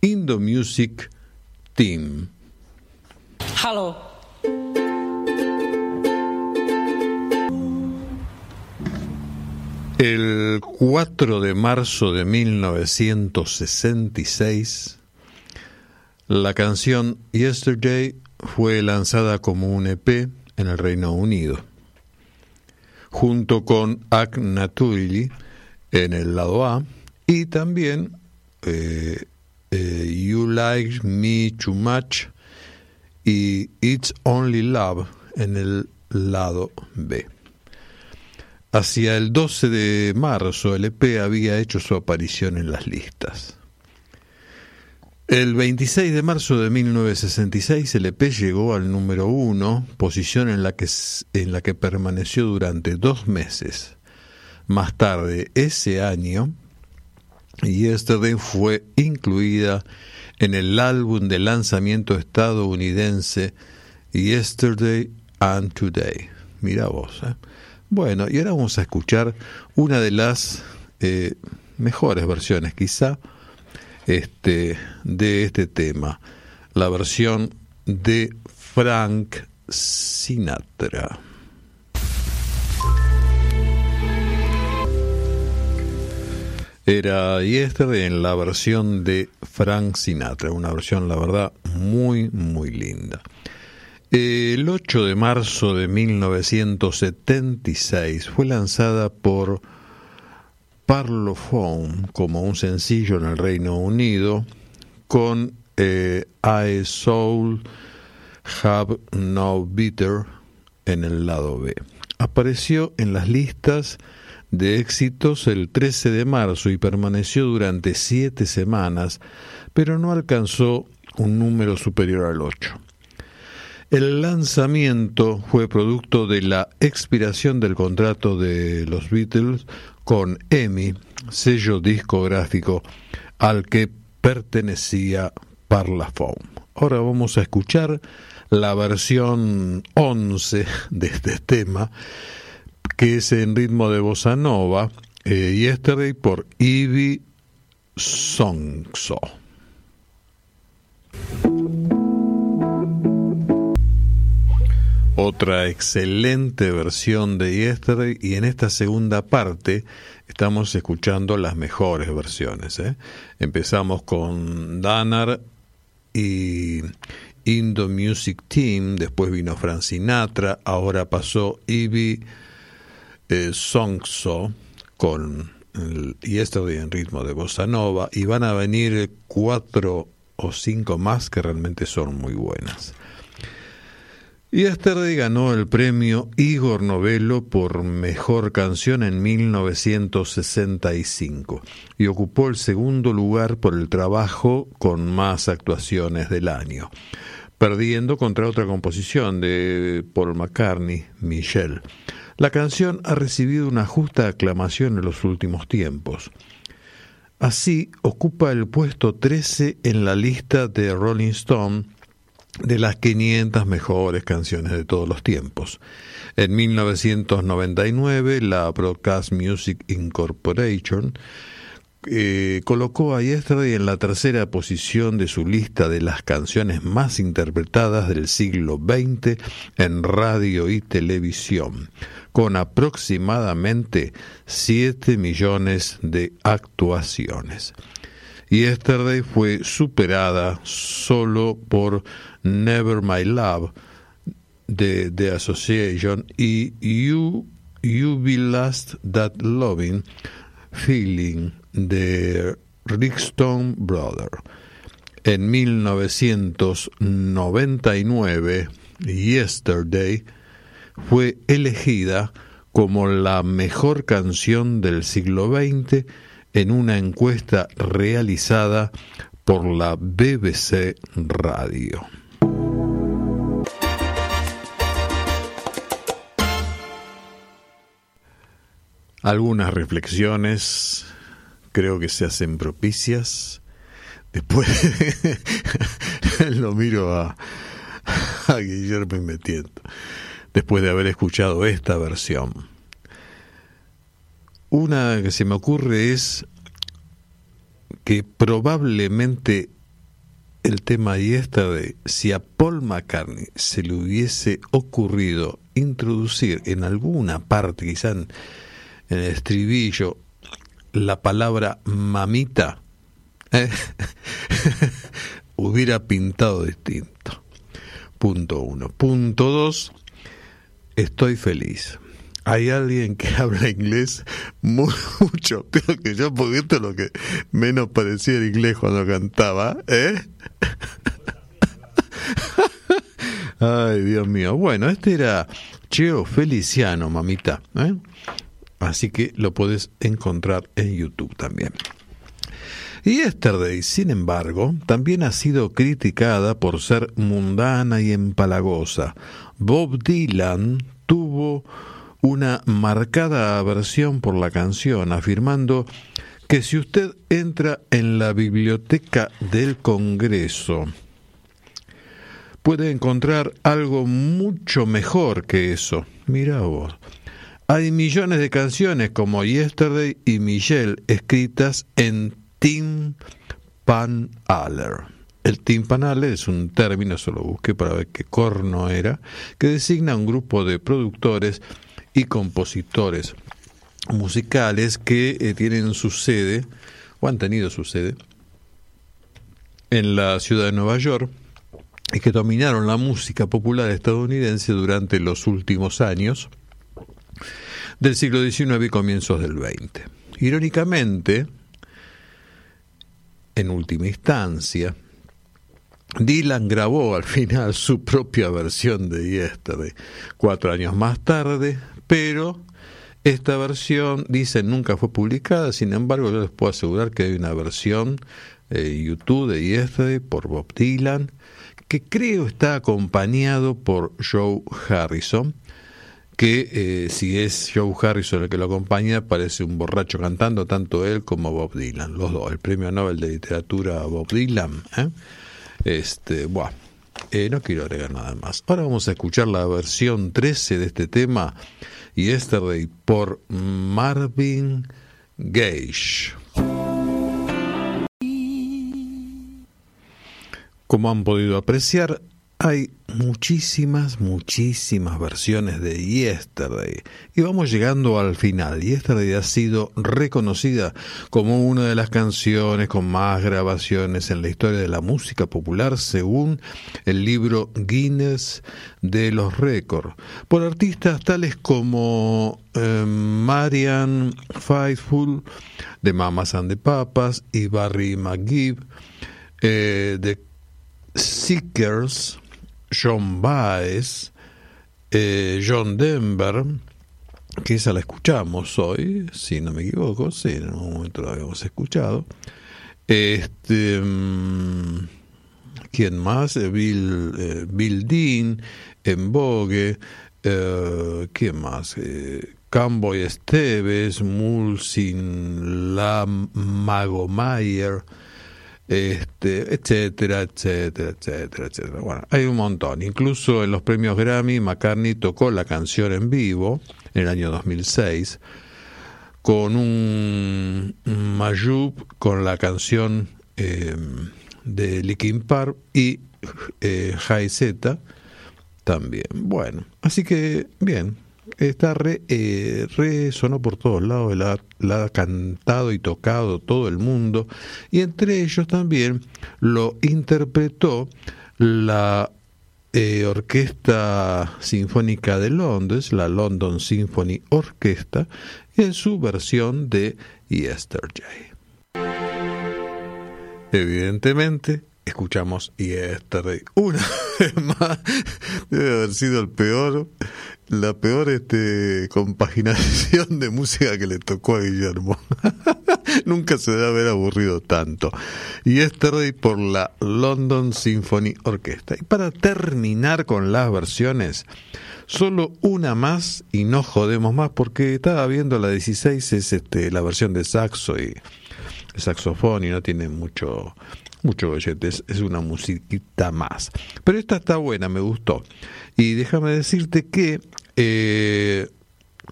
Speaker 2: Indo Music Team.
Speaker 4: Hello.
Speaker 2: El 4 de marzo de 1966, la canción Yesterday fue lanzada como un EP en el Reino Unido, junto con Act Naturally en el lado A y también eh, eh, You Like Me Too Much y It's Only Love en el lado B. Hacia el 12 de marzo el EP había hecho su aparición en las listas. El 26 de marzo de 1966 el EP llegó al número uno, posición en la que, en la que permaneció durante dos meses. Más tarde, ese año, Yesterday fue incluida en el álbum de lanzamiento estadounidense Yesterday and Today. Mira vos, ¿eh? Bueno, y ahora vamos a escuchar una de las eh, mejores versiones, quizá, este, de este tema, la versión de Frank Sinatra. Era Yesterday en la versión de Frank Sinatra, una versión, la verdad, muy, muy linda. El 8 de marzo de 1976 fue lanzada por Parlophone como un sencillo en el Reino Unido con eh, I Soul Have No Bitter en el lado B. Apareció en las listas de éxitos el 13 de marzo y permaneció durante siete semanas, pero no alcanzó un número superior al 8. El lanzamiento fue producto de la expiración del contrato de los Beatles con EMI, sello discográfico al que pertenecía Parlophone. Ahora vamos a escuchar la versión 11 de este tema, que es en ritmo de bossa nova, eh, Yesterday por Ivy Songso. Otra excelente versión de Yesterday y en esta segunda parte estamos escuchando las mejores versiones. ¿eh? Empezamos con Danar y Indo Music Team, después vino Frank Sinatra, ahora pasó Ivy eh, Songso con el Yesterday en ritmo de bossa nova y van a venir cuatro o cinco más que realmente son muy buenas. Yesterday ganó el premio Igor Novello por Mejor Canción en 1965 y ocupó el segundo lugar por el trabajo con más actuaciones del año, perdiendo contra otra composición de Paul McCartney, Michelle. La canción ha recibido una justa aclamación en los últimos tiempos. Así ocupa el puesto 13 en la lista de Rolling Stone de las 500 mejores canciones de todos los tiempos. En 1999, la Broadcast Music Incorporation eh, colocó a Yesterday en la tercera posición de su lista de las canciones más interpretadas del siglo XX en radio y televisión, con aproximadamente 7 millones de actuaciones. Yesterday fue superada solo por Never My Love de The Association y You, you Be Last That Loving Feeling de Rickstone Brother. En 1999, Yesterday fue elegida como la mejor canción del siglo XX en una encuesta realizada por la BBC Radio. Algunas reflexiones creo que se hacen propicias. Después lo miro a, a Guillermo y me tiento. Después de haber escuchado esta versión. Una que se me ocurre es que probablemente el tema y esta de si a Paul McCartney se le hubiese ocurrido introducir en alguna parte, quizá el estribillo, la palabra mamita, ¿eh? hubiera pintado distinto. Punto uno. Punto dos, estoy feliz. Hay alguien que habla inglés mucho, creo que yo, porque esto es lo que menos parecía el inglés cuando cantaba, ¿eh? Ay, Dios mío. Bueno, este era Cheo Feliciano, mamita. ¿eh? Así que lo puedes encontrar en YouTube también. Y Yesterday, sin embargo, también ha sido criticada por ser mundana y empalagosa. Bob Dylan tuvo una marcada aversión por la canción, afirmando que si usted entra en la biblioteca del Congreso, puede encontrar algo mucho mejor que eso. Mira vos. Hay millones de canciones como Yesterday y Michelle escritas en timpanaler. El timpanaler es un término, solo busqué para ver qué corno era, que designa un grupo de productores y compositores musicales que eh, tienen su sede, o han tenido su sede, en la ciudad de Nueva York, y que dominaron la música popular estadounidense durante los últimos años del siglo XIX y comienzos del XX. Irónicamente, en última instancia, Dylan grabó al final su propia versión de Yesterday cuatro años más tarde, pero esta versión, dicen, nunca fue publicada, sin embargo yo les puedo asegurar que hay una versión en YouTube de Yesterday por Bob Dylan, que creo está acompañado por Joe Harrison, que eh, si es Joe Harrison el que lo acompaña, parece un borracho cantando, tanto él como Bob Dylan, los dos. El premio Nobel de Literatura Bob Dylan. ¿eh? Este, buah, eh, no quiero agregar nada más. Ahora vamos a escuchar la versión 13 de este tema, Yesterday, por Marvin Gage. Como han podido apreciar, hay muchísimas, muchísimas versiones de Yesterday. Y vamos llegando al final. Yesterday ha sido reconocida como una de las canciones con más grabaciones en la historia de la música popular según el libro Guinness de los récords, por artistas tales como eh, Marian Faithful de Mamas and the Papas y Barry McGee eh, de Seekers John Baez, eh, John Denver, que esa la escuchamos hoy, si no me equivoco, sí, en un momento la habíamos escuchado. Este, mm, ¿Quién más? Eh, Bill, eh, Bill Dean, En Vogue, ¿quién más? Camboy Esteves, Mulsin Lam Magomayer, este, etcétera, etcétera, etcétera, etcétera. Bueno, hay un montón. Incluso en los premios Grammy, McCartney tocó la canción en vivo en el año 2006 con un Mayub con la canción eh, de Linkin Park y eh, Z también. Bueno, así que bien, está re, eh, sonó por todos lados, la, ha cantado y tocado todo el mundo, y entre ellos también lo interpretó la eh, Orquesta Sinfónica de Londres, la London Symphony Orchestra, en su versión de Yesterday. Evidentemente, escuchamos Yesterday una vez más. Debe haber sido el peor la peor este, compaginación de música que le tocó a Guillermo. Nunca se debe haber aburrido tanto. Y Yesterday por la London Symphony Orchestra. Y para terminar con las versiones, solo una más y no jodemos más porque estaba viendo la 16, es este, la versión de saxo y saxofón y no tiene mucho mucho es, es una musiquita más. Pero esta está buena, me gustó. Y déjame decirte que eh,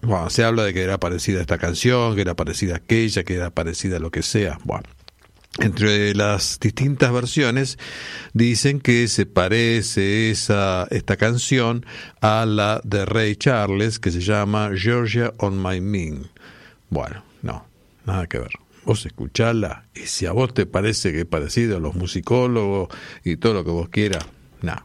Speaker 2: bueno, se habla de que era parecida esta canción, que era parecida aquella, que era parecida a lo que sea. Bueno, entre las distintas versiones dicen que se parece esa, esta canción a la de Ray Charles que se llama Georgia on My Mind. Bueno, no, nada que ver. Vos escuchala y si a vos te parece que es parecido a los musicólogos y todo lo que vos quieras, nada.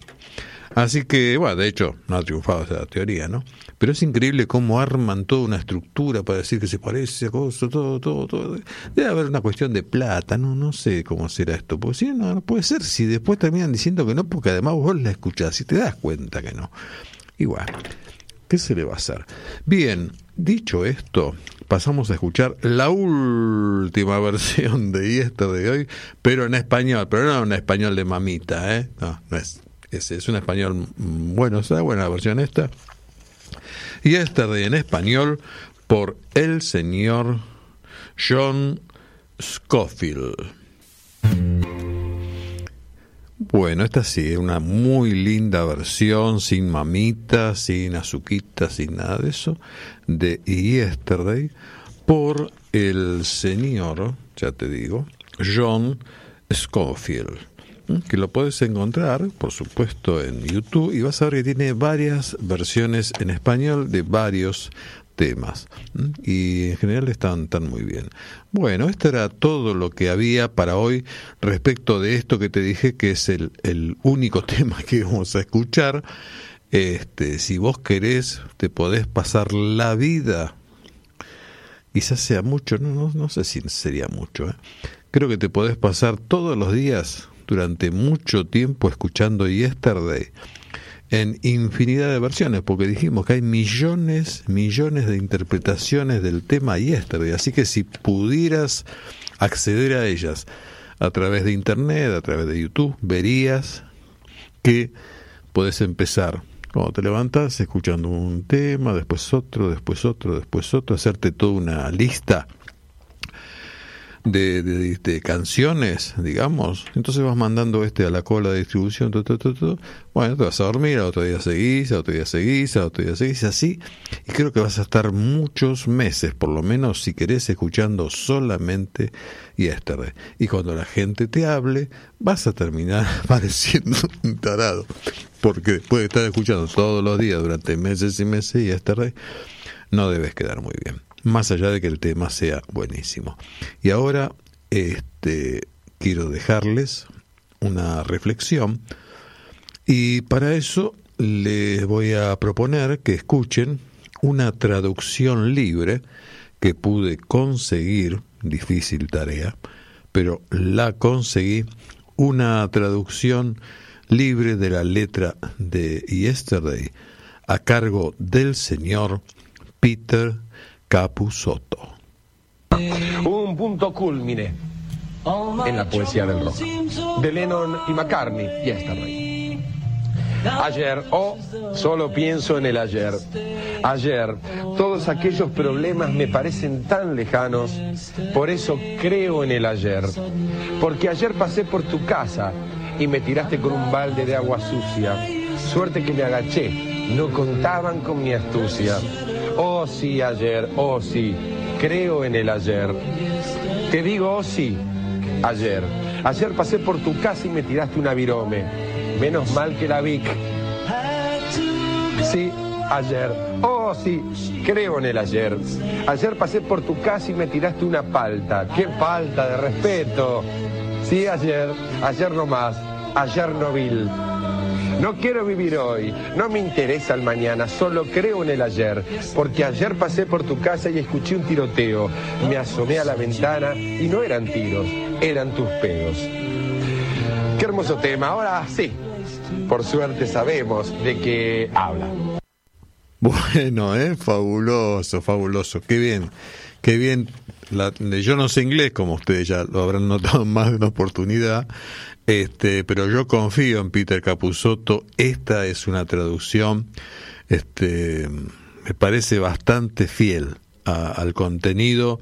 Speaker 2: Así que, bueno, de hecho, no ha triunfado esa teoría, ¿no? Pero es increíble cómo arman toda una estructura para decir que se parece a cosas, todo, todo, todo. Debe haber una cuestión de plata, no, no sé cómo será esto. Porque si no, no puede ser, si después terminan diciendo que no, porque además vos la escuchás y te das cuenta que no. Igual, ¿qué se le va a hacer? Bien, dicho esto, pasamos a escuchar la última versión de Yester de hoy, pero en español, pero no en español de mamita, ¿eh? No, no es es, un español bueno, está buena versión esta. Y esta de en español por el señor John Scofield. Bueno, esta sí, es una muy linda versión, sin mamita, sin azuquita, sin nada de eso, de Yesterday, por el señor, ya te digo, John Scofield que lo puedes encontrar, por supuesto, en YouTube y vas a ver que tiene varias versiones en español de varios temas y en general están, están muy bien. Bueno, esto era todo lo que había para hoy respecto de esto que te dije que es el, el único tema que vamos a escuchar. Este, si vos querés, te podés pasar la vida, quizás sea mucho, no, no, no sé si sería mucho, ¿eh? creo que te podés pasar todos los días durante mucho tiempo escuchando Yesterday en infinidad de versiones, porque dijimos que hay millones, millones de interpretaciones del tema Yesterday, así que si pudieras acceder a ellas a través de Internet, a través de YouTube, verías que puedes empezar. Cuando te levantas escuchando un tema, después otro, después otro, después otro, hacerte toda una lista de, de, canciones, digamos, entonces vas mandando este a la cola de distribución, bueno, te vas a dormir, a otro día seguís, a otro día seguís, a otro día seguís, así, y creo que vas a estar muchos meses, por lo menos si querés, escuchando solamente Yesterday. Y cuando la gente te hable, vas a terminar pareciendo un tarado porque después de estar escuchando todos los días durante meses y meses y este rey, no debes quedar muy bien. Más allá de que el tema sea buenísimo. Y ahora, este, quiero dejarles una reflexión y para eso les voy a proponer que escuchen una traducción libre que pude conseguir, difícil tarea, pero la conseguí, una traducción libre de la letra de Yesterday a cargo del señor Peter Capusotto.
Speaker 5: Un punto culmine en la poesía del rock. De Lennon y McCartney, Yesterday. Ayer, o solo pienso en el ayer. Ayer, todos aquellos problemas me parecen tan lejanos, por eso creo en el ayer. Porque ayer pasé por tu casa y me tiraste con un balde de agua sucia. Suerte que me agaché, no contaban con mi astucia. Oh sí, ayer, oh sí, creo en el ayer. Te digo, oh sí, ayer. Ayer pasé por tu casa y me tiraste una virome. Menos mal que la Vic. Sí, ayer. Oh, sí, creo en el ayer. Ayer pasé por tu casa y me tiraste una palta. ¡Qué falta de respeto! Sí, ayer. Ayer no más. Ayer no vil. No quiero vivir hoy, no me interesa el mañana, solo creo en el ayer, porque ayer pasé por tu casa y escuché un tiroteo, me asomé a la ventana y no eran tiros, eran tus pedos. Qué hermoso tema, ahora sí, por suerte sabemos de qué habla.
Speaker 2: Bueno, ¿eh? fabuloso, fabuloso, qué bien, qué bien. yo no sé inglés, como ustedes ya lo habrán notado más de una oportunidad, este, pero yo confío en Peter Capusotto. Esta es una traducción, este, me parece bastante fiel al contenido,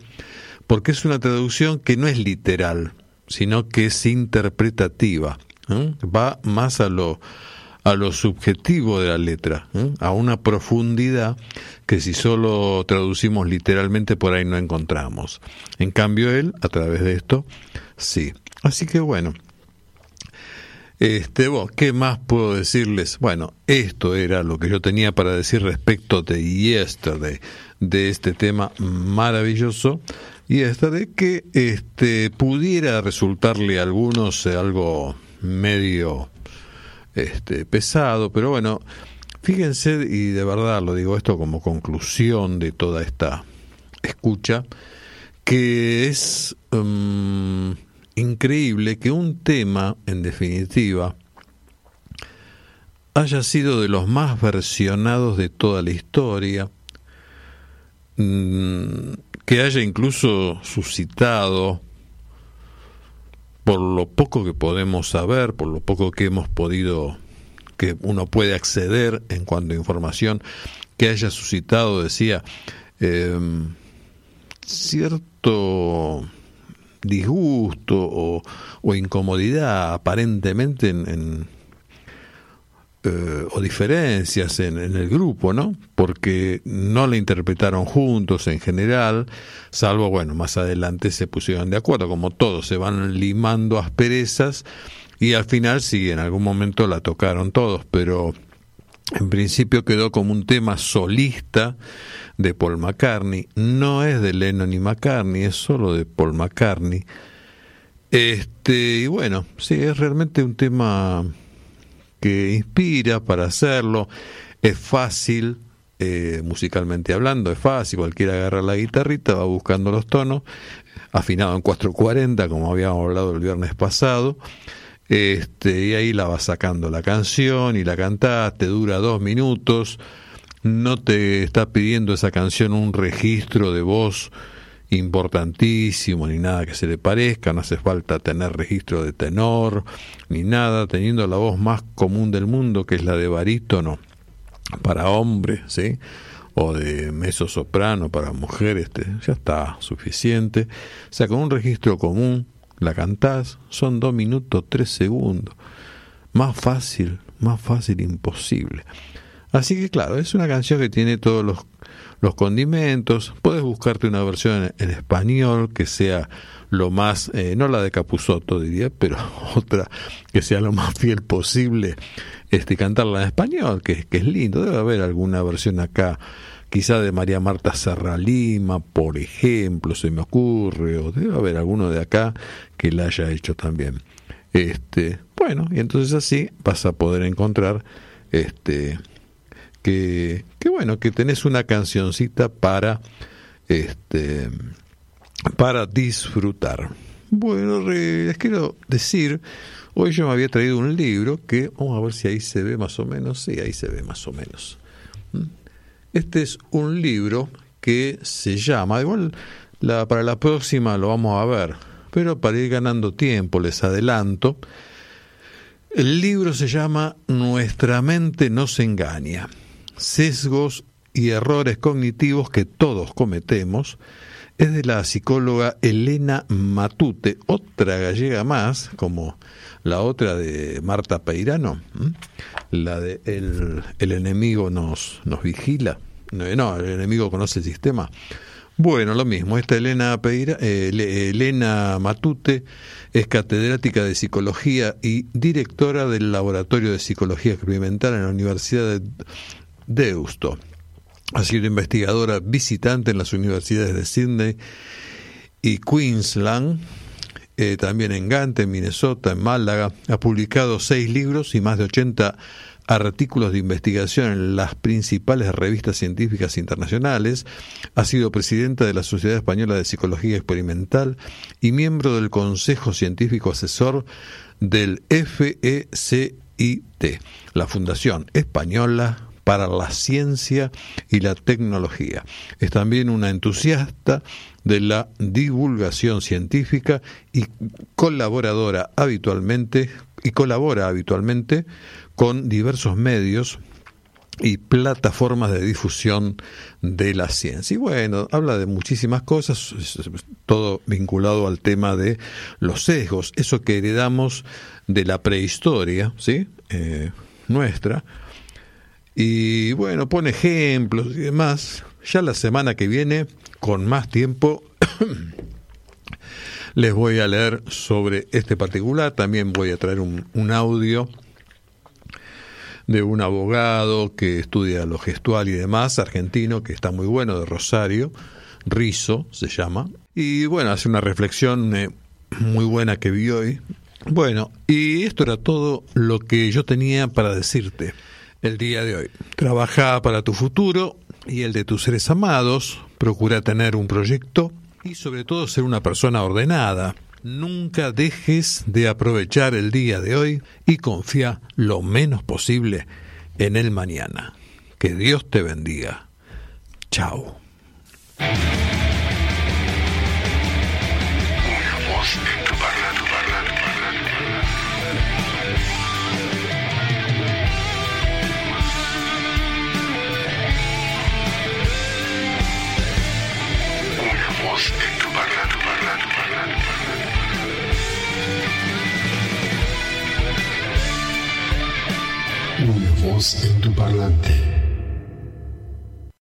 Speaker 2: porque es una traducción que no es literal, sino que es interpretativa. ¿eh? Va más a lo a lo subjetivo de la letra, ¿eh? a una profundidad que si solo traducimos literalmente por ahí no encontramos. En cambio él, a través de esto, sí. Así que bueno, este, ¿qué más puedo decirles? Bueno, esto era lo que yo tenía para decir respecto de Yesterday, de este tema maravilloso. Yesterday que este, pudiera resultarle a algunos algo medio este, pesado, pero bueno, fíjense, y de verdad lo digo esto como conclusión de toda esta escucha, que es um, increíble que un tema, en definitiva, haya sido de los más versionados de toda la historia, mm, que haya incluso suscitado por lo poco que podemos saber, por lo poco que hemos podido, que uno puede acceder en cuanto a información, que haya suscitado, decía, em, cierto disgusto o, incomodidad aparentemente en, eh, o diferencias en, el grupo, ¿no? Porque no la interpretaron juntos en general, salvo, bueno, más adelante se pusieron de acuerdo, como todos, se van limando asperezas y al final sí, en algún momento la tocaron todos, pero en principio quedó como un tema solista de Paul McCartney, no es de Lennon y McCartney, es solo de Paul McCartney. Este, y bueno, sí, es realmente un tema que inspira para hacerlo. Es fácil, eh, musicalmente hablando, es fácil. Cualquiera agarra la guitarrita, va buscando los tonos, afinado en 440, como habíamos hablado el viernes pasado. Este, y ahí la va sacando la canción y la cantás, te dura dos minutos, no te está pidiendo esa canción un registro de voz importantísimo, ni nada que se le parezca, no hace falta tener registro de tenor, ni nada, teniendo la voz más común del mundo, que es la de barítono para hombres, ¿sí? o de meso soprano para mujeres, ya está suficiente. O sea, con un registro común, la cantás, son dos minutos, tres segundos. Más fácil, más fácil imposible. Así que claro, es una canción que tiene todos los condimentos. Puedes buscarte una versión en, español que sea lo más, eh, no la de Capusotto diría, pero otra que sea lo más fiel posible, este, cantarla en español, que, es lindo. Debe haber alguna versión acá quizá de María Marta Serra Lima, por ejemplo, se me ocurre, o debe haber alguno de acá que la haya hecho también. Este, bueno, y entonces así vas a poder encontrar este que, que bueno, que tenés una cancioncita para este para disfrutar. Bueno, les quiero decir, hoy yo me había traído un libro que, vamos a ver si ahí se ve más o menos, sí, ahí se ve más o menos. Este es un libro que se llama, igual la, para la próxima lo vamos a ver, pero para ir ganando tiempo les adelanto, el libro se llama Nuestra mente nos engaña, sesgos y errores cognitivos que todos cometemos, es de la psicóloga Elena Matute, otra gallega más, como la otra de Marta Peirano, la de el, enemigo nos, nos vigila. No, el enemigo conoce el sistema. Bueno, lo mismo. Esta Elena, Peira, eh, Elena Matute es catedrática de psicología y directora del Laboratorio de Psicología Experimental en la Universidad de Deusto. Ha sido investigadora visitante en las universidades de Sydney y Queensland eh, también en Gante, en Minnesota, en Málaga. Ha publicado seis libros y más de 80 artículos de investigación en las principales revistas científicas internacionales. Ha sido presidenta de la Sociedad Española de Psicología Experimental y miembro del Consejo Científico Asesor del FECIT, la Fundación Española para la Ciencia y la Tecnología. Es también una entusiasta de la divulgación científica y colaboradora habitualmente y colabora habitualmente con diversos medios y plataformas de difusión de la ciencia. Y bueno, habla de muchísimas cosas, todo vinculado al tema de los sesgos, eso que heredamos de la prehistoria, ¿sí? Eh, nuestra. Y bueno, pone ejemplos y demás. Ya la semana que viene con más tiempo les voy a leer sobre este particular. También voy a traer un, audio de un abogado que estudia lo gestual y demás, argentino, que está muy bueno, de Rosario, Rizo se llama. Y bueno, hace una reflexión eh, muy buena que vi hoy. Bueno, y esto era todo lo que yo tenía para decirte el día de hoy. Trabaja para tu futuro y el de tus seres amados, procura tener un proyecto y sobre todo ser una persona ordenada. Nunca dejes de aprovechar el día de hoy y confía lo menos posible en el mañana. Que Dios te bendiga. Chao. podcast do Parlado, Parlado, Parlado, Parlado.
Speaker 6: Una voz en do parlante.